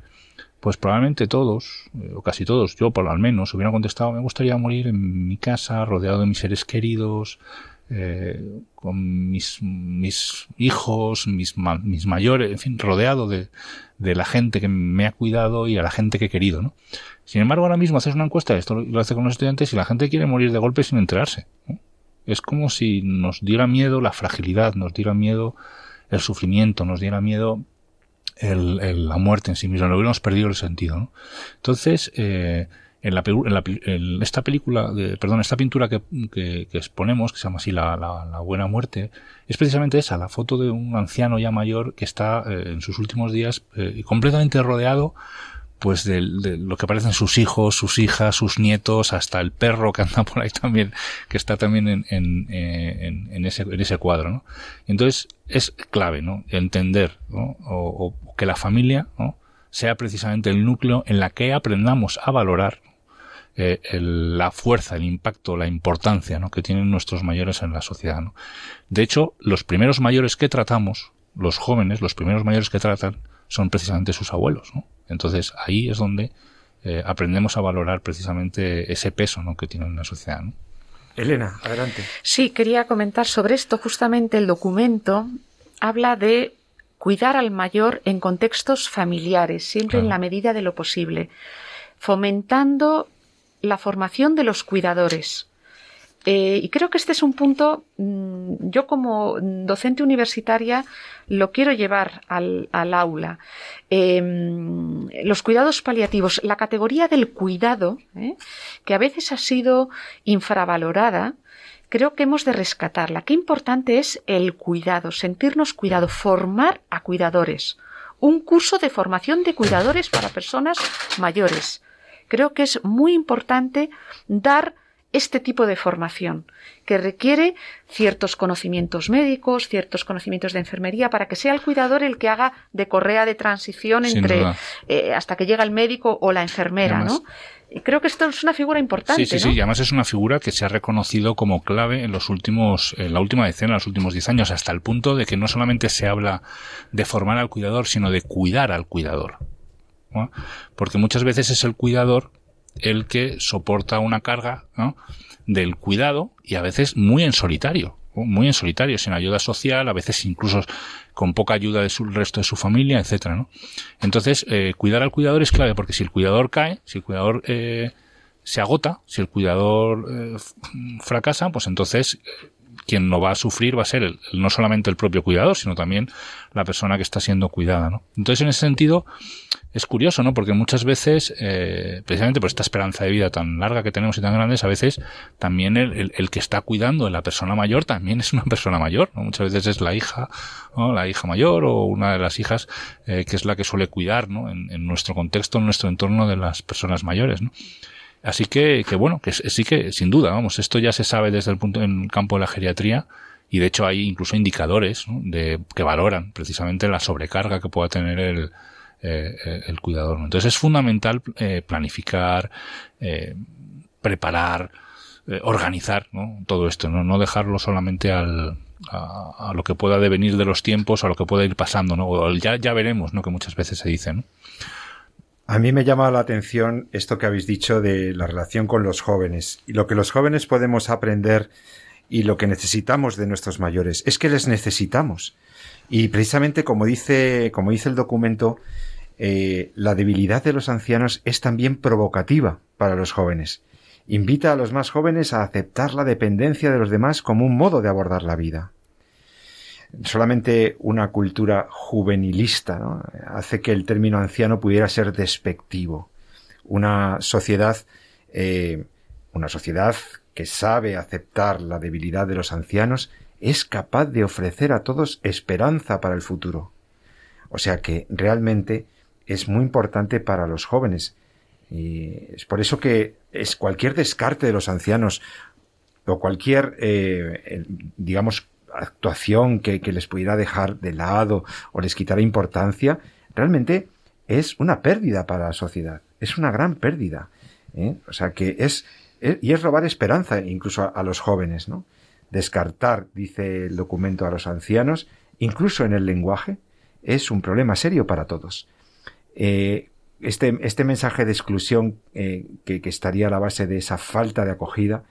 pues probablemente todos, eh, o casi todos, yo por lo menos, hubieran contestado, me gustaría morir en mi casa, rodeado de mis seres queridos, eh, con mis, mis hijos, mis, mis mayores, en fin, rodeado de, de, la gente que me ha cuidado y a la gente que he querido, ¿no? Sin embargo, ahora mismo haces una encuesta, esto lo hace con los estudiantes y la gente quiere morir de golpe sin enterarse. Es como si nos diera miedo la fragilidad, nos diera miedo el sufrimiento, nos diera miedo el, la muerte en sí misma, lo hubiéramos perdido el sentido. ¿no? Entonces, eh, en, la, en, esta película, de, perdón, esta pintura que, que, exponemos, que se llama así la, la, Buena Muerte, es precisamente esa, la foto de un anciano ya mayor que está eh, en sus últimos días eh, completamente rodeado pues de, lo que parecen sus hijos, sus hijas, sus nietos, hasta el perro que anda por ahí también, que está también en, en, en, en ese, en ese cuadro, ¿no? Entonces es clave, ¿no? Entender, ¿no? O, o que la familia, ¿no? sea precisamente el núcleo en la que aprendamos a valorar eh, la fuerza, el impacto, la importancia ¿no? que tienen nuestros mayores en la sociedad. ¿no? De hecho, los primeros mayores que tratamos, los jóvenes, los primeros mayores que tratan, son precisamente sus abuelos. ¿no? Entonces ahí es donde eh, aprendemos a valorar precisamente ese peso ¿no? que tienen en la sociedad. ¿no? Elena, adelante. Sí, quería comentar sobre esto. Justamente el documento habla de cuidar al mayor en contextos familiares, siempre en la medida de lo posible, fomentando la formación de los cuidadores. Eh, y creo que este es un punto, mm, yo como docente universitaria lo quiero llevar al, aula. Em, los cuidados paliativos, la categoría del cuidado, ¿eh? que a veces ha sido infravalorada, creo que hemos de rescatarla. Qué importante es el cuidado, sentirnos cuidado, formar a cuidadores. Un curso de formación de cuidadores para personas mayores. Creo que es muy importante dar este tipo de formación, que requiere ciertos conocimientos médicos, ciertos conocimientos de enfermería, para que sea el cuidador el que haga de correa de transición entre eh, hasta que llega el médico o la enfermera, ¿no? Y creo que esto es una figura importante. Sí, sí, sí. Y además es una figura que se ha reconocido como clave en los últimos, en la última decena, en los últimos diez años, hasta el punto de que no solamente se habla de formar al cuidador, sino de cuidar al cuidador. Porque muchas veces es el cuidador el que soporta una carga del cuidado y a veces muy en solitario muy en solitario, sin ayuda social, a veces incluso con poca ayuda del resto de su familia, etcétera, ¿no? Entonces, eh, cuidar al cuidador es clave, porque si el cuidador cae, si el cuidador eh, se agota, si el cuidador eh, fracasa, pues entonces quien no va a sufrir va a ser el, no solamente el propio cuidador, sino también la persona que está siendo cuidada, ¿no? Entonces, en ese sentido, es curioso, ¿no? Porque muchas veces, eh, precisamente por esta esperanza de vida tan larga que tenemos y tan grandes, a veces también el, el, que está cuidando de la persona mayor también es una persona mayor, ¿no? Muchas veces es la hija, ¿no? La hija mayor o una de las hijas eh, que es la que suele cuidar, ¿no? En, en, nuestro contexto, en nuestro entorno de las personas mayores, ¿no? Así que, que bueno, que sí que, sin duda, vamos, esto ya se sabe desde el punto, en el campo de la geriatría, y de hecho hay incluso indicadores de, que valoran precisamente la sobrecarga que pueda tener el, eh, eh, el cuidador. Entonces es fundamental eh, planificar, preparar, organizar todo esto, ¿no? no dejarlo solamente al, a, lo que pueda devenir de los tiempos, a lo que pueda ir pasando, ¿no? ya, ya veremos, ¿no? Que muchas veces se dice, ¿no? A mí me llama la atención esto que habéis dicho de la relación con los jóvenes y lo que los jóvenes podemos aprender y lo que necesitamos de nuestros mayores. Es que les necesitamos. Y precisamente como dice como dice el documento eh, la debilidad de los ancianos es también provocativa para los jóvenes. Invita a los más jóvenes a aceptar la dependencia de los demás como un modo de abordar la vida solamente una cultura juvenilista hace que el término anciano pudiera ser despectivo. Una sociedad, eh, una sociedad que sabe aceptar la debilidad de los ancianos es capaz de ofrecer a todos esperanza para el futuro. O sea que realmente es muy importante para los jóvenes. Y es por eso que es cualquier descarte de los ancianos o cualquier, eh, digamos, actuación que, les pudiera dejar de lado o les quitará importancia, realmente es una pérdida para la sociedad. Es una gran pérdida. ¿eh? O sea que es, y es robar esperanza incluso a, los jóvenes, ¿no? Descartar, dice el documento, a los ancianos, incluso en el lenguaje, es un problema serio para todos. Eh, este, este, mensaje de exclusión eh, que, que, estaría a la base de esa falta de acogida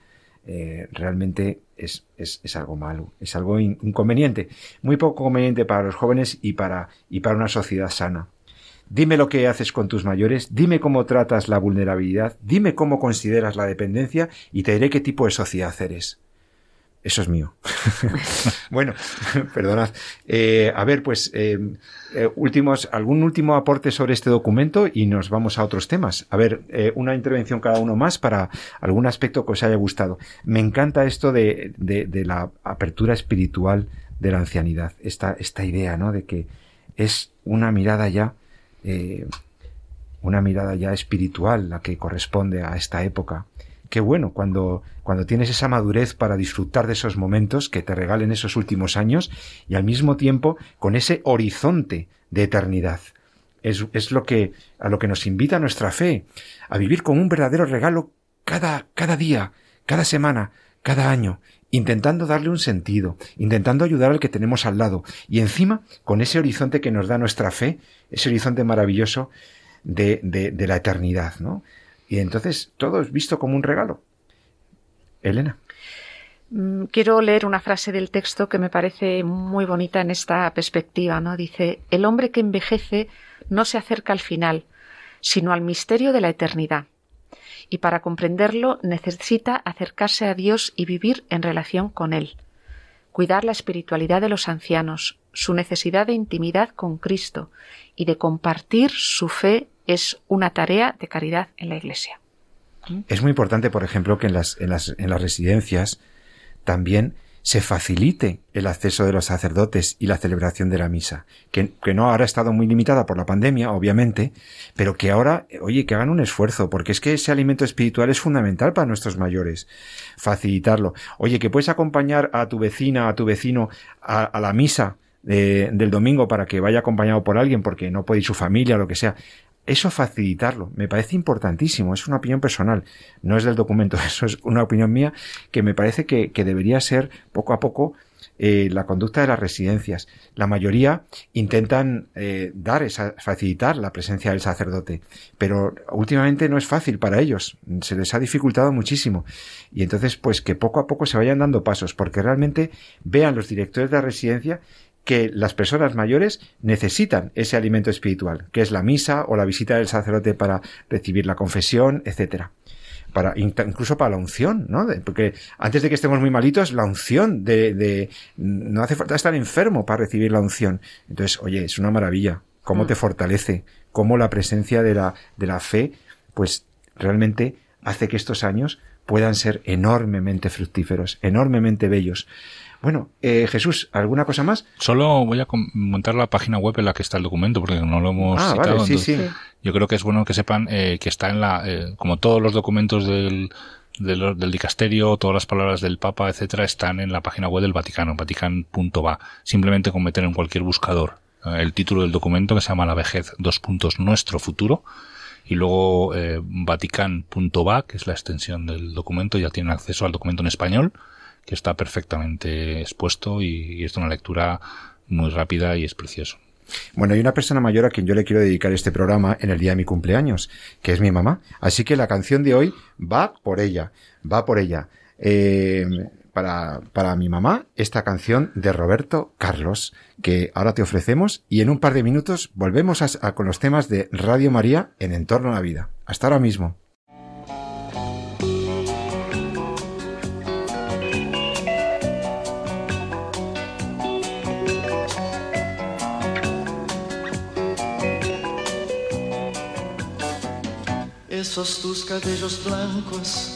eh, realmente es, es, es, algo malo, es algo inconveniente, muy poco conveniente para los jóvenes y para, y para una sociedad sana. Dime lo que haces con tus mayores, dime cómo tratas la vulnerabilidad, dime cómo consideras la dependencia y te diré qué tipo de sociedad eres. Eso es mío. bueno, perdonad. Eh, a ver, pues, eh, eh, últimos, algún último aporte sobre este documento y nos vamos a otros temas. A ver, una intervención cada uno más para algún aspecto que os haya gustado. Me encanta esto de, de, la apertura espiritual de la ancianidad. Esta, esta idea, ¿no? De que es una mirada ya, una mirada ya espiritual la que corresponde a esta época qué bueno cuando, cuando tienes esa madurez para disfrutar de esos momentos que te regalen esos últimos años y al mismo tiempo con ese horizonte de eternidad. Es, es lo que, a lo que nos invita nuestra fe, a vivir con un verdadero regalo cada, cada día, cada semana, cada año, intentando darle un sentido, intentando ayudar al que tenemos al lado, y encima con ese horizonte que nos da nuestra fe, ese horizonte maravilloso de, de, de la eternidad, ¿no? Y entonces todo es visto como un regalo. Elena. Mm, quiero leer una frase del texto que me parece muy bonita en esta perspectiva, ¿no? Dice, el hombre que envejece no se acerca al final, sino al misterio de la eternidad. Y para comprenderlo necesita acercarse a Dios y vivir en relación con Él. Cuidar la espiritualidad de los ancianos, su necesidad de intimidad con Cristo y de compartir su fe es una tarea de caridad en la Iglesia. Es muy importante, por ejemplo, que en las, en las, en las residencias también se facilite el acceso de los sacerdotes y la celebración de la misa, que, que, no ahora ha estado muy limitada por la pandemia, obviamente, pero que ahora, oye, que hagan un esfuerzo, porque es que ese alimento espiritual es fundamental para nuestros mayores, facilitarlo. Oye, que puedes acompañar a tu vecina, a tu vecino a, a la misa de, del domingo para que vaya acompañado por alguien porque no puede ir su familia o lo que sea eso facilitarlo. Me parece importantísimo. Es una opinión personal. No es del documento. Eso es una opinión mía que me parece que, debería ser poco a poco eh, la conducta de las residencias. La mayoría intentan eh, dar esa, facilitar la presencia del sacerdote, pero últimamente no es fácil para ellos. Se les ha dificultado muchísimo. Y entonces, pues que poco a poco se vayan dando pasos, porque realmente vean los directores de la residencia que las personas mayores necesitan ese alimento espiritual, que es la misa o la visita del sacerdote para recibir la confesión, etcétera. Para, incluso para la unción, ¿no? porque antes de que estemos muy malitos, la unción de, de, no hace falta estar enfermo para recibir la unción. Entonces, oye, es una maravilla. Cómo mm. te fortalece, cómo la presencia de la, de la fe, pues realmente hace que estos años puedan ser enormemente fructíferos, enormemente bellos. Bueno, eh, Jesús, ¿alguna cosa más? Solo voy a comentar la página web en la que está el documento, porque no lo hemos ah, citado. Vale, sí, sí. Yo creo que es bueno que sepan eh, que está en la, eh, como todos los documentos del, del, del, dicasterio, todas las palabras del Papa, etcétera, están en la página web del Vaticano, vatican.va. Simplemente con meter en cualquier buscador eh, el título del documento que se llama La vejez, dos puntos, nuestro futuro, y luego eh, vatican.va, que es la extensión del documento, ya tienen acceso al documento en español que está perfectamente expuesto y, es una lectura muy rápida y es precioso. Bueno, hay una persona mayor a quien yo le quiero dedicar este programa en el día de mi cumpleaños, que es mi mamá. Así que la canción de hoy va por ella, va por ella. Eh, para, para mi mamá, esta canción de Roberto Carlos, que ahora te ofrecemos y en un par de minutos volvemos a, con los temas de Radio María en Entorno a la Vida. Hasta ahora mismo. Esos tus cabellos blancos,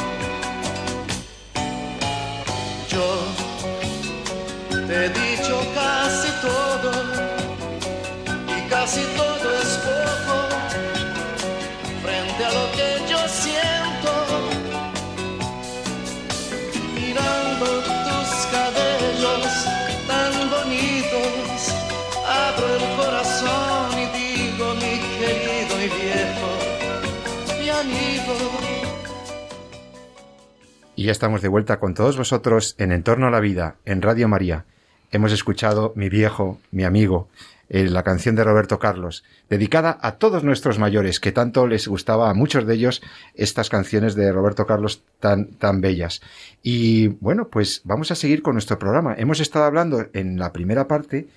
Te he dicho casi todo y casi todo Y ya estamos de vuelta con todos vosotros en Entorno a la Vida, en Radio María. Hemos escuchado Mi viejo, mi amigo, eh, la canción de Roberto Carlos, dedicada a todos nuestros mayores, que tanto les gustaba a muchos de ellos estas canciones de Roberto Carlos tan, tan bellas. Y bueno, pues vamos a seguir con nuestro programa. Hemos estado hablando en la primera parte,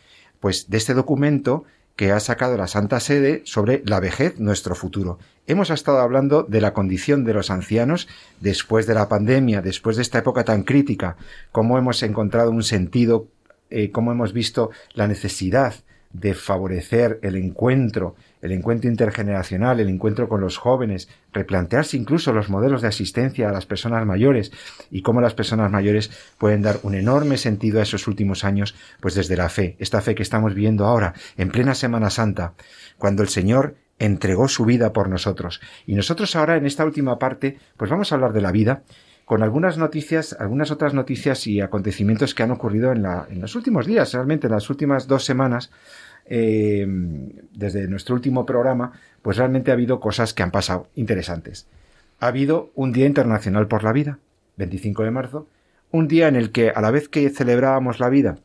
pues, de este documento que ha sacado la Santa Sede sobre la vejez, nuestro futuro. Hemos estado hablando de la condición de los ancianos después de la pandemia, después de esta época tan crítica, cómo hemos encontrado un sentido, eh, cómo hemos visto la necesidad de favorecer el encuentro, el encuentro intergeneracional, el encuentro con los jóvenes, replantearse incluso los modelos de asistencia a las personas mayores y cómo las personas mayores pueden dar un enorme sentido a esos últimos años, pues desde la fe, esta fe que estamos viviendo ahora, en plena Semana Santa, cuando el Señor entregó su vida por nosotros. Y nosotros ahora en esta última parte, pues vamos a hablar de la vida, con algunas noticias, algunas otras noticias y acontecimientos que han ocurrido en, la, en los últimos días, realmente en las últimas dos semanas, eh, desde nuestro último programa, pues realmente ha habido cosas que han pasado interesantes. Ha habido un Día Internacional por la Vida, 25 de marzo, un día en el que a la vez que celebrábamos la vida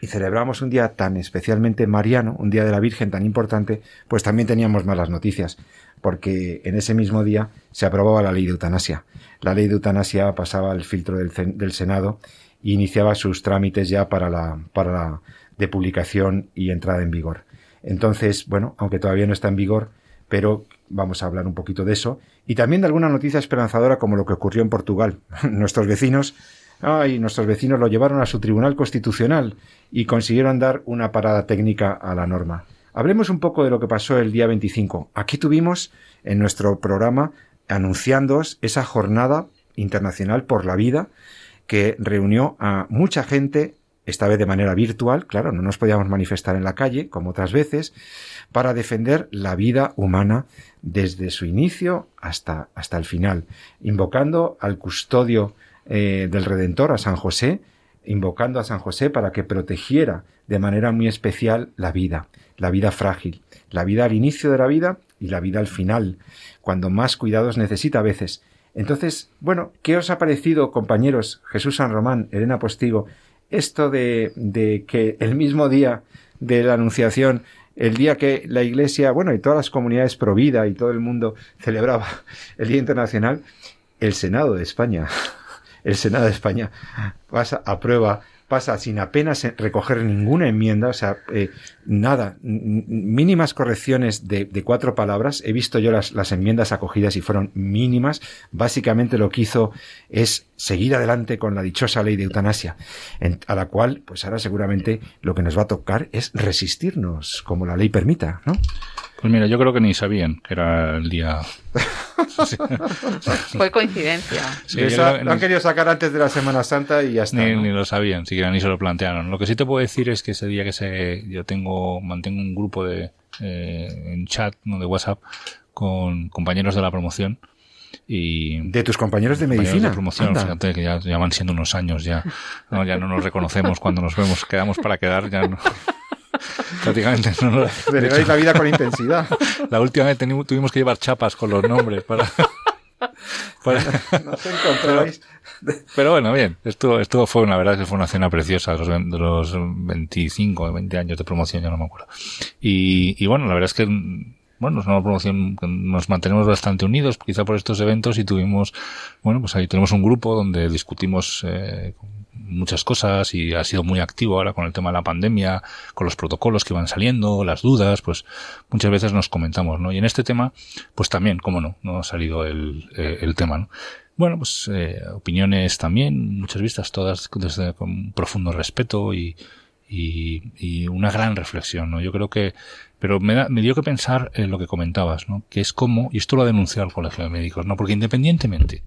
y celebramos un día tan especialmente mariano, un día de la Virgen tan importante, pues también teníamos malas noticias, porque en ese mismo día se aprobaba la ley de eutanasia. La ley de eutanasia pasaba el filtro del, del Senado e iniciaba sus trámites ya para la, para la de publicación y entrada en vigor. Entonces, bueno, aunque todavía no está en vigor, pero vamos a hablar un poquito de eso y también de alguna noticia esperanzadora como lo que ocurrió en Portugal. Nuestros vecinos, ay, nuestros vecinos lo llevaron a su tribunal constitucional y consiguieron dar una parada técnica a la norma. Hablemos un poco de lo que pasó el día 25. Aquí tuvimos en nuestro programa anunciándoos esa jornada internacional por la vida que reunió a mucha gente esta vez de manera virtual, claro, no nos podíamos manifestar en la calle, como otras veces, para defender la vida humana desde su inicio hasta, hasta el final, invocando al custodio eh, del Redentor, a San José, invocando a San José para que protegiera de manera muy especial la vida, la vida frágil, la vida al inicio de la vida y la vida al final, cuando más cuidados necesita a veces. Entonces, bueno, ¿qué os ha parecido, compañeros, Jesús San Román, Elena Postigo, esto de, de que el mismo día de la Anunciación el día que la Iglesia, bueno, y todas las comunidades pro vida y todo el mundo celebraba el Día Internacional, el Senado de España, el Senado de España pasa, aprueba pasa sin apenas recoger ninguna enmienda, o sea, eh, nada, mínimas correcciones de, de, cuatro palabras. He visto yo las, las enmiendas acogidas y fueron mínimas. Básicamente lo que hizo es seguir adelante con la dichosa ley de eutanasia, en, a la cual, pues ahora seguramente lo que nos va a tocar es resistirnos, como la ley permita, ¿no? Pues mira, yo creo que ni sabían que era el día. Fue coincidencia. Sí, Eso, lo han querido sacar antes de la Semana Santa y ya está. Ni, ¿no? ni lo sabían, siquiera ni se lo plantearon. Lo que sí te puedo decir es que ese día que se, yo tengo, mantengo un grupo de, eh, en chat, no de WhatsApp, con compañeros de la promoción. Y de tus compañeros de medicina de promoción Anda. fíjate que ya, ya, van siendo unos años ya no, ya no nos reconocemos cuando nos vemos quedamos para quedar ya no prácticamente no nos celebráis la vida con intensidad. La última vez tuvimos, que llevar chapas con los nombres para, para... no se encontráis pero bueno, bien, esto, esto fue una verdad que fue una cena preciosa de los, los 25, 20 años de promoción, ya no me acuerdo. Y, y bueno, la verdad es que bueno, es una promoción que nos mantenemos bastante unidos, quizá por estos eventos y tuvimos, bueno, pues ahí tenemos un grupo donde discutimos eh, muchas cosas y ha sido muy activo ahora con el tema de la pandemia, con los protocolos que van saliendo, las dudas, pues muchas veces nos comentamos, ¿no? Y en este tema, pues también, cómo no, no ha salido el, eh, el tema, ¿no? Bueno, pues eh, opiniones también, muchas vistas, todas desde con profundo respeto y, y, y, una gran reflexión, ¿no? Yo creo que, pero me, da, me dio que pensar en lo que comentabas, ¿no? Que es como, y esto lo ha denunciado el Colegio de Médicos, ¿no? Porque independientemente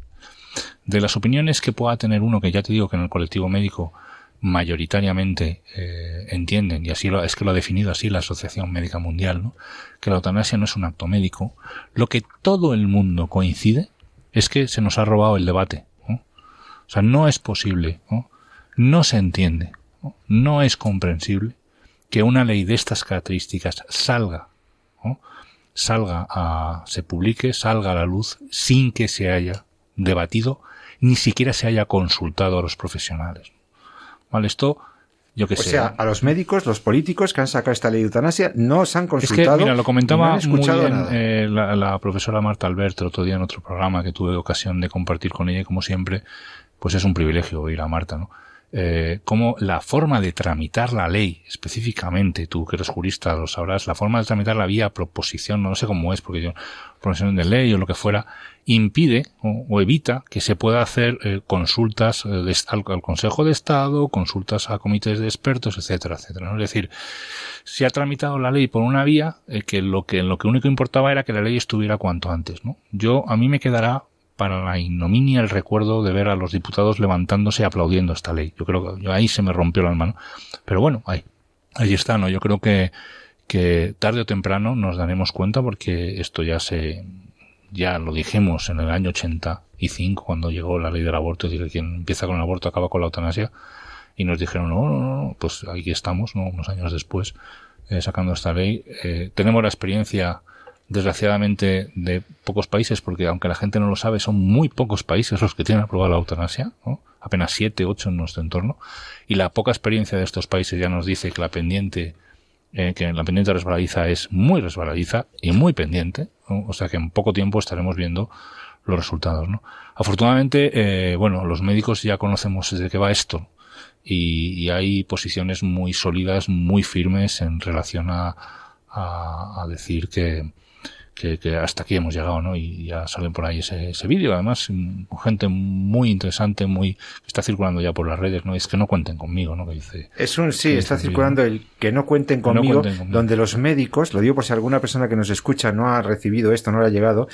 de las opiniones que pueda tener uno, que ya te digo que en el colectivo médico mayoritariamente eh, entienden, y así lo, es que lo ha definido así la Asociación Médica Mundial, ¿no? que la eutanasia no es un acto médico, lo que todo el mundo coincide es que se nos ha robado el debate. ¿no? O sea, no es posible, no, no se entiende, ¿no? no es comprensible que una ley de estas características salga, salga a, se publique, salga a la luz sin que se haya debatido, ni siquiera se haya consultado a los profesionales. ¿Vale? Esto, yo que o sé. sea, a los médicos, los políticos que han sacado esta ley de eutanasia no se han consultado. Es que, mira, lo comentaba no muy bien nada. eh, la, la, profesora Marta Albert el otro día en otro programa que tuve ocasión de compartir con ella y como siempre, pues es un privilegio oír a Marta, ¿no? Eh, como la forma de tramitar la ley, específicamente, tú que eres jurista lo sabrás, la forma de tramitar la vía proposición, no sé cómo es, porque yo, proposición de ley o lo que fuera, impide o, evita que se pueda hacer eh, consultas eh, al, al, Consejo de Estado, consultas a comités de expertos, etcétera, etcétera. ¿no? Es decir, se ha tramitado la ley por una vía eh, que lo que lo que único importaba era que la ley estuviera cuanto antes. ¿no? Yo a mí me quedará para la ignominia el recuerdo de ver a los diputados levantándose aplaudiendo esta ley. Yo creo que yo, ahí se me rompió la mano. Pero bueno, ahí, ahí está, ¿no? Yo creo que, que tarde o temprano nos daremos cuenta porque esto ya se, ya lo dijimos en el año 85 cuando llegó la ley del aborto, es decir, quien empieza con el aborto acaba con la eutanasia y nos dijeron, no, no, no, pues aquí estamos, ¿no? Unos años después, eh, sacando esta ley. Eh, tenemos la experiencia desgraciadamente de pocos países, porque aunque la gente no lo sabe, son muy pocos países los que tienen aprobada la eutanasia, apenas siete, ocho en nuestro entorno, y la poca experiencia de estos países ya nos dice que la pendiente, eh, que la pendiente resbaladiza es muy resbaladiza y muy pendiente, o sea que en poco tiempo estaremos viendo los resultados, ¿no? Afortunadamente, eh, bueno, los médicos ya conocemos desde qué va esto, y, y hay posiciones muy sólidas, muy firmes en relación a, a, a decir que, que, que, hasta aquí hemos llegado, ¿no? Y ya salen por ahí ese, ese vídeo, además, con gente muy interesante, muy, que está circulando ya por las redes, ¿no? Es que no cuenten conmigo, ¿no? Que dice. Es un, sí, está circulando el que no cuenten conmigo, no cuenten conmigo, donde los médicos, lo digo por si alguna persona que nos escucha no ha recibido esto, no le ha llegado,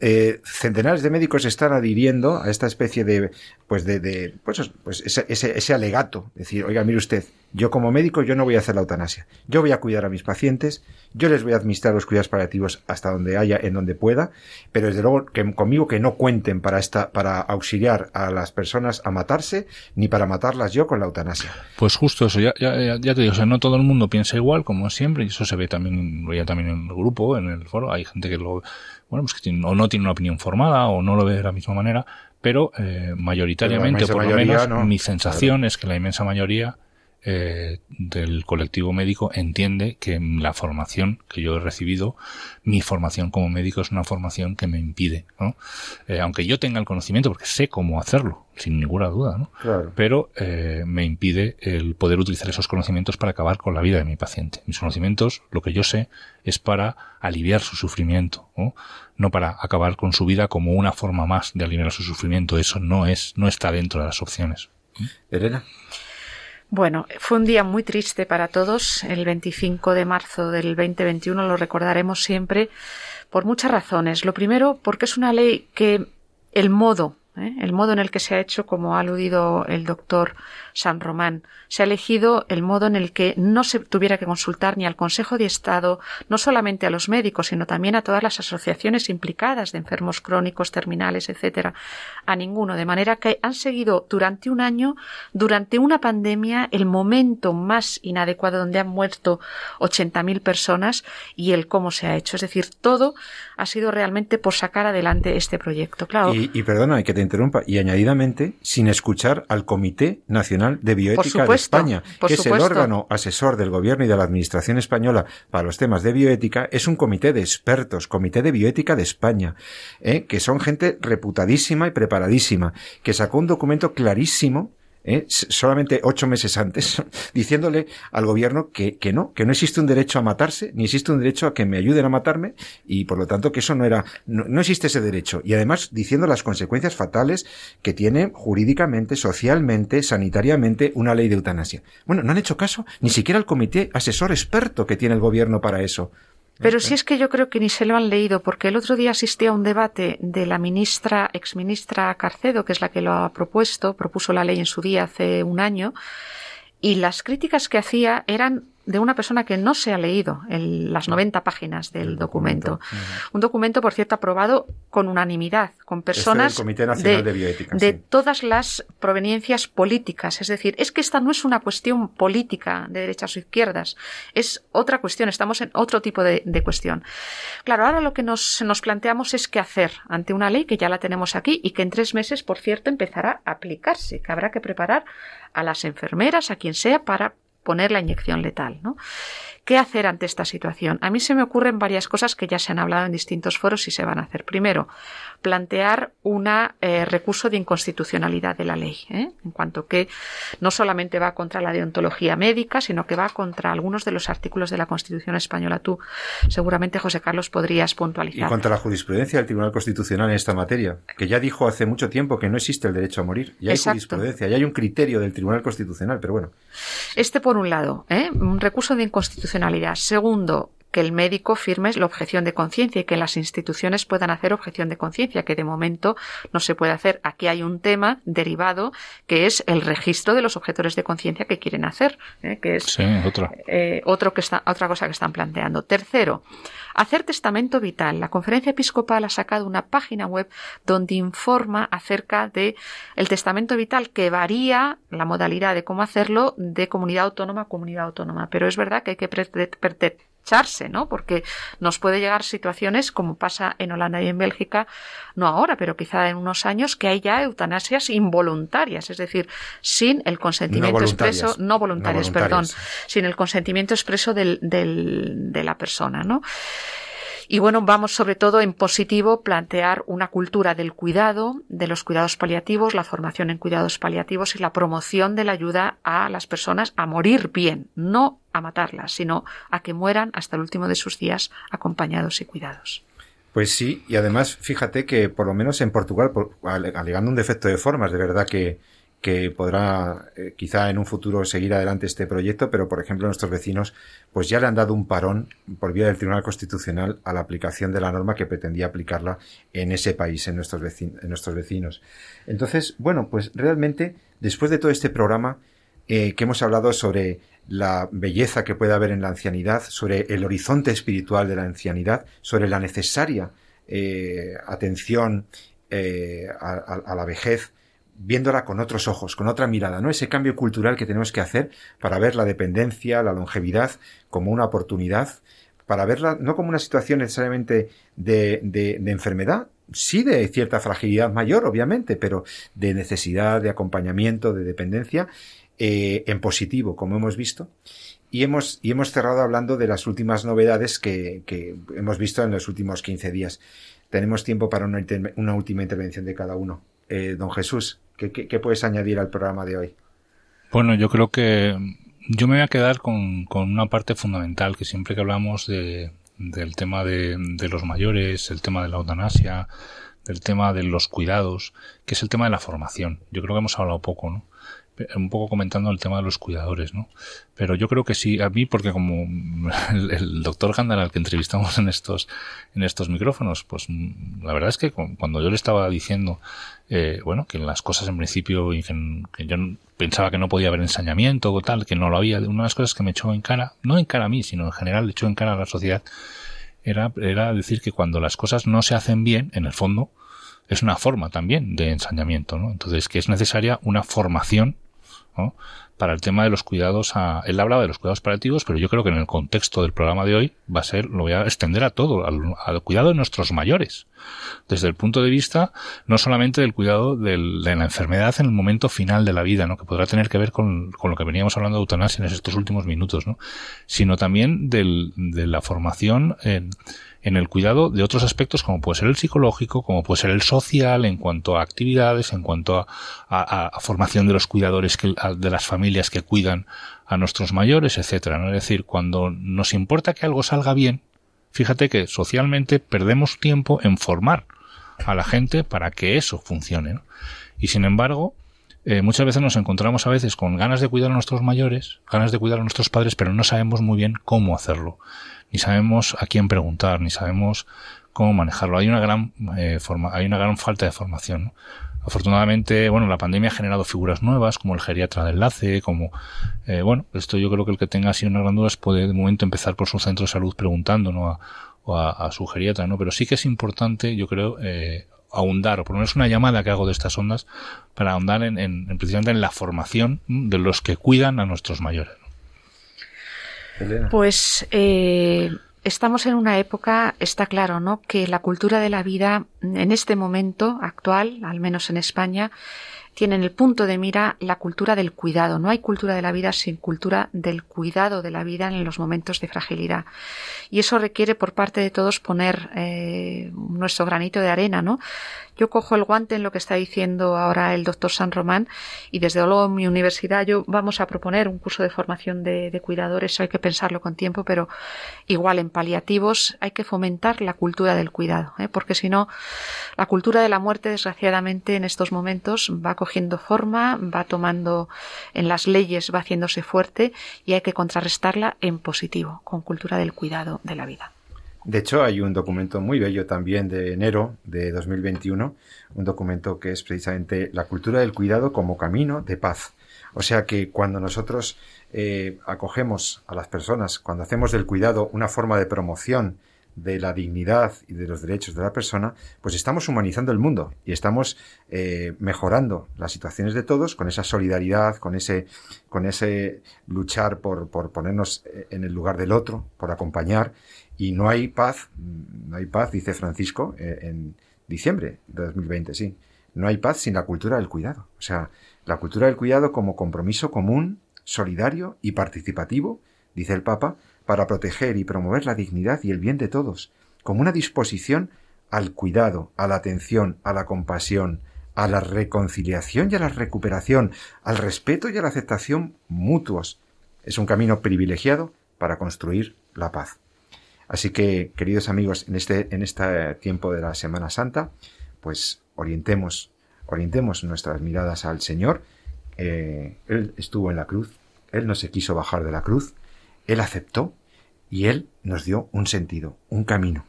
eh, centenares de médicos están adhiriendo a esta especie de, pues de, de pues, pues ese, ese, ese, alegato, decir, oiga, mire usted, yo como médico yo no voy a hacer la eutanasia, yo voy a cuidar a mis pacientes, yo les voy a administrar los cuidados paliativos hasta donde haya, en donde pueda, pero desde luego que conmigo que no cuenten para esta, para auxiliar a las personas a matarse, ni para matarlas yo con la eutanasia. Pues justo eso, ya, ya, ya te digo, o sea, no todo el mundo piensa igual, como siempre, y eso se ve también, veía también en el grupo, en el foro, hay gente que lo, bueno, pues que tiene, o no tiene una opinión formada o no lo ve de la misma manera, pero eh, mayoritariamente, pero por lo menos, no. mi sensación claro. es que la inmensa mayoría eh, del colectivo médico entiende que la formación que yo he recibido, mi formación como médico es una formación que me impide, ¿no? Eh, aunque yo tenga el conocimiento, porque sé cómo hacerlo, sin ninguna duda, ¿no? Claro. Pero eh, me impide el poder utilizar esos conocimientos para acabar con la vida de mi paciente. Mis conocimientos, lo que yo sé, es para aliviar su sufrimiento, ¿no? no para acabar con su vida como una forma más de aliviar su sufrimiento. Eso no es, no está dentro de las opciones. Elena. Bueno, fue un día muy triste para todos. El 25 de marzo del 2021 lo recordaremos siempre por muchas razones. Lo primero, porque es una ley que el modo, ¿eh? el modo en el que se ha hecho, como ha aludido el doctor San Román, se ha elegido el modo en el que no se tuviera que consultar ni al Consejo de Estado, no solamente a los médicos, sino también a todas las asociaciones implicadas de enfermos crónicos, terminales, etcétera, a ninguno. De manera que han seguido durante un año, durante una pandemia, el momento más inadecuado donde han muerto 80.000 personas y el cómo se ha hecho. Es decir, todo ha sido realmente por sacar adelante este proyecto. Claro. Y, y perdona, hay que interrumpa, y añadidamente, sin escuchar al Comité Nacional de Bioética de España, que es el órgano asesor del Gobierno y de la Administración española para los temas de bioética, es un comité de expertos, Comité de Bioética de España, ¿eh? que son gente reputadísima y preparadísima, que sacó un documento clarísimo ¿eh? solamente ocho meses antes, diciéndole al gobierno que, que no, que no existe un derecho a matarse, ni existe un derecho a que me ayuden a matarme, y por lo tanto que eso no era, no, existe ese derecho. Y además diciendo las consecuencias fatales que tiene jurídicamente, socialmente, sanitariamente una ley de eutanasia. Bueno, no han hecho caso ni siquiera el comité asesor experto que tiene el gobierno para eso. Pero si es que yo creo que ni se lo han leído, porque el otro día asistí a un debate de la ministra, exministra Carcedo, que es la que lo ha propuesto, propuso la ley en su día hace un año, y las críticas que hacía eran de una persona que no se ha leído las 90 páginas del documento. Un documento, por cierto, aprobado con unanimidad, con personas de, todas las proveniencias políticas. Es decir, es que esta no es una cuestión política de derechas o izquierdas, es otra cuestión, estamos en otro tipo de, cuestión. Claro, ahora lo que nos, nos planteamos es qué hacer ante una ley que ya la tenemos aquí y que en tres meses, por cierto, empezará a aplicarse, que habrá que preparar a las enfermeras, a quien sea, para poner la inyección letal. ¿no? ¿Qué hacer ante esta situación? A mí se me ocurren varias cosas que ya se han hablado en distintos foros y se van a hacer. Primero, plantear un eh, recurso de inconstitucionalidad de la ley, ¿eh? en cuanto que no solamente va contra la deontología médica, sino que va contra algunos de los artículos de la Constitución española. Tú, seguramente, José Carlos, podrías puntualizar. Y contra la jurisprudencia del Tribunal Constitucional en esta materia, que ya dijo hace mucho tiempo que no existe el derecho a morir. Ya hay jurisprudencia, ya hay un criterio del Tribunal Constitucional, pero bueno. Este, por un lado, ¿eh? un recurso de inconstitucionalidad Segundo, que el médico firme la objeción de conciencia y que las instituciones puedan hacer objeción de conciencia, que de momento no se puede hacer. Aquí hay un tema derivado que es el registro de los objetores de conciencia que quieren hacer, ¿eh? que es eh, otro que está, otra cosa que están planteando. Tercero, hacer testamento vital. La Conferencia Episcopal ha sacado una página web donde informa acerca de el testamento vital que varía la modalidad de cómo hacerlo de comunidad autónoma a comunidad autónoma. Pero es verdad que hay que echarse, ¿no? Porque nos puede llegar situaciones como pasa en Holanda y en Bélgica, no ahora, pero quizá en unos años, que hay ya eutanasias involuntarias, es decir, sin el consentimiento expreso, no voluntarias, perdón, sin el consentimiento expreso del, del, de la persona, ¿no? Y bueno, vamos sobre todo en positivo plantear una cultura del cuidado, de los cuidados paliativos, la formación en cuidados paliativos y la promoción de la ayuda a las personas a morir bien, no a matarlas, sino a que mueran hasta el último de sus días acompañados y cuidados. Pues sí, y además fíjate que por lo menos en Portugal, alegando un defecto de formas, de verdad que, que podrá eh, quizá en un futuro seguir adelante este proyecto, pero por ejemplo nuestros vecinos pues ya le han dado un parón por vía del Tribunal Constitucional a la aplicación de la norma que pretendía aplicarla en ese país, en nuestros, vecinos, en nuestros vecinos. Entonces, bueno, pues realmente después de todo este programa eh, que hemos hablado sobre la belleza que puede haber en la ancianidad, sobre el horizonte espiritual de la ancianidad, sobre la necesaria eh, atención a la vejez, viéndola con otros ojos, con otra mirada, ¿no? Ese cambio cultural que tenemos que hacer para ver la dependencia, la longevidad como una oportunidad, para verla no como una situación necesariamente de, de, enfermedad, sí de cierta fragilidad mayor, obviamente, pero de necesidad, de acompañamiento, de dependencia, eh, en positivo, como hemos visto. Y hemos, y hemos cerrado hablando de las últimas novedades que, que hemos visto en los últimos 15 días. Tenemos tiempo para una, una última intervención de cada uno. Eh, don Jesús, ¿qué, puedes añadir al programa de hoy? Bueno, yo creo que yo me voy a quedar con, una parte fundamental, que siempre que hablamos de, del tema de, de, los mayores, el tema de la eutanasia, del tema de los cuidados, que es el tema de la formación. Yo creo que hemos hablado poco, ¿no? Un poco comentando el tema de los cuidadores, ¿no? Pero yo creo que sí, a mí, porque como el, doctor Gandalf al que entrevistamos en estos, en estos micrófonos, pues la verdad es que cuando yo le estaba diciendo, eh, bueno, que las cosas en principio, y que, yo pensaba que no podía haber ensañamiento o tal, que no lo había, una de las cosas que me echó en cara, no en cara a mí, sino en general le echó en cara a la sociedad, era, era decir que cuando las cosas no se hacen bien, en el fondo, es una forma también de ensañamiento, ¿no? Entonces, que es necesaria una formación ¿no? para el tema de los cuidados a, él hablaba de los cuidados paliativos, pero yo creo que en el contexto del programa de hoy va a ser, lo voy a extender a todo, al, cuidado de nuestros mayores. Desde el punto de vista, no solamente del cuidado de la enfermedad en el momento final de la vida, ¿no? que podrá tener que ver con, con lo que veníamos hablando de eutanasia en estos últimos minutos, ¿no? sino también del, de la formación en, en el cuidado de otros aspectos como puede ser el psicológico, como puede ser el social, en cuanto a actividades, en cuanto a, formación de los cuidadores que, de las familias que cuidan a nuestros mayores, etcétera. ¿no? Es decir, cuando nos importa que algo salga bien, fíjate que socialmente perdemos tiempo en formar a la gente para que eso funcione. Y sin embargo, eh, muchas veces nos encontramos a veces con ganas de cuidar a nuestros mayores, ganas de cuidar a nuestros padres, pero no sabemos muy bien cómo hacerlo ni sabemos a quién preguntar, ni sabemos cómo manejarlo. Hay una gran eh, forma, hay una gran falta de formación. Afortunadamente, bueno, la pandemia ha generado figuras nuevas, como el geriatra de enlace, como, eh, bueno, esto yo creo que el que tenga así una gran duda puede de momento empezar por su centro de salud preguntando, ¿no? A, o a, su geriatra, ¿no? Pero sí que es importante, yo creo, eh, ahondar, o por lo menos una llamada que hago de estas ondas, para ahondar en, en, precisamente en la formación de los que cuidan a nuestros mayores. Pues eh, estamos en una época, está claro, ¿no? Que la cultura de la vida en este momento actual, al menos en España, tiene en el punto de mira la cultura del cuidado. No hay cultura de la vida sin cultura del cuidado de la vida en los momentos de fragilidad. Y eso requiere por parte de todos poner eh, nuestro granito de arena, ¿no? Yo cojo el guante en lo que está diciendo ahora el doctor San Román y desde luego en mi universidad yo vamos a proponer un curso de formación de, cuidadores, hay que pensarlo con tiempo, pero igual en paliativos hay que fomentar la cultura del cuidado, ¿eh? porque si no, la cultura de la muerte desgraciadamente en estos momentos va cogiendo forma, va tomando en las leyes, va haciéndose fuerte y hay que contrarrestarla en positivo, con cultura del cuidado de la vida. De hecho, hay un documento muy bello también de enero de 2021, un documento que es precisamente la cultura del cuidado como camino de paz. O sea que cuando nosotros eh, acogemos a las personas, cuando hacemos del cuidado una forma de promoción de la dignidad y de los derechos de la persona, pues estamos humanizando el mundo y estamos eh, mejorando las situaciones de todos con esa solidaridad, con ese, con ese luchar por, por ponernos en el lugar del otro, por acompañar y no hay paz, no hay paz, dice Francisco eh, en diciembre de 2020, sí. No hay paz sin la cultura del cuidado. O sea, la cultura del cuidado como compromiso común, solidario y participativo, dice el Papa, para proteger y promover la dignidad y el bien de todos, como una disposición al cuidado, a la atención, a la compasión, a la reconciliación y a la recuperación, al respeto y a la aceptación mutuos. Es un camino privilegiado para construir la paz. Así que, queridos amigos, en este, en este tiempo de la Semana Santa, pues orientemos, orientemos nuestras miradas al Señor. Eh, él estuvo en la cruz, Él no se quiso bajar de la cruz, Él aceptó y Él nos dio un sentido, un camino.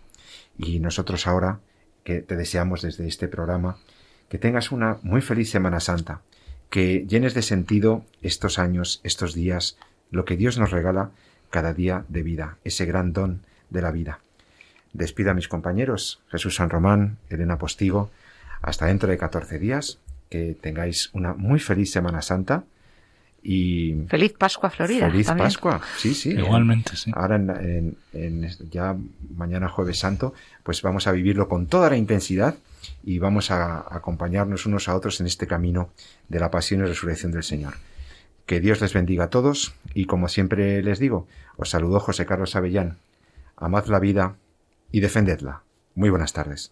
Y nosotros ahora, que te deseamos desde este programa, que tengas una muy feliz Semana Santa, que llenes de sentido estos años, estos días, lo que Dios nos regala cada día de vida, ese gran don de la vida. Despido a mis compañeros, Jesús San Román, Elena Postigo, hasta dentro de 14 días, que tengáis una muy feliz Semana Santa y... Feliz Pascua Florida. Feliz Pascua, sí, sí. Igualmente, sí. Ahora, en, ya mañana jueves santo, pues vamos a vivirlo con toda la intensidad y vamos a acompañarnos unos a otros en este camino de la pasión y resurrección del Señor. Que Dios les bendiga a todos y como siempre les digo, os saludo José Carlos Avellán amad la vida y defendedla. Muy buenas tardes.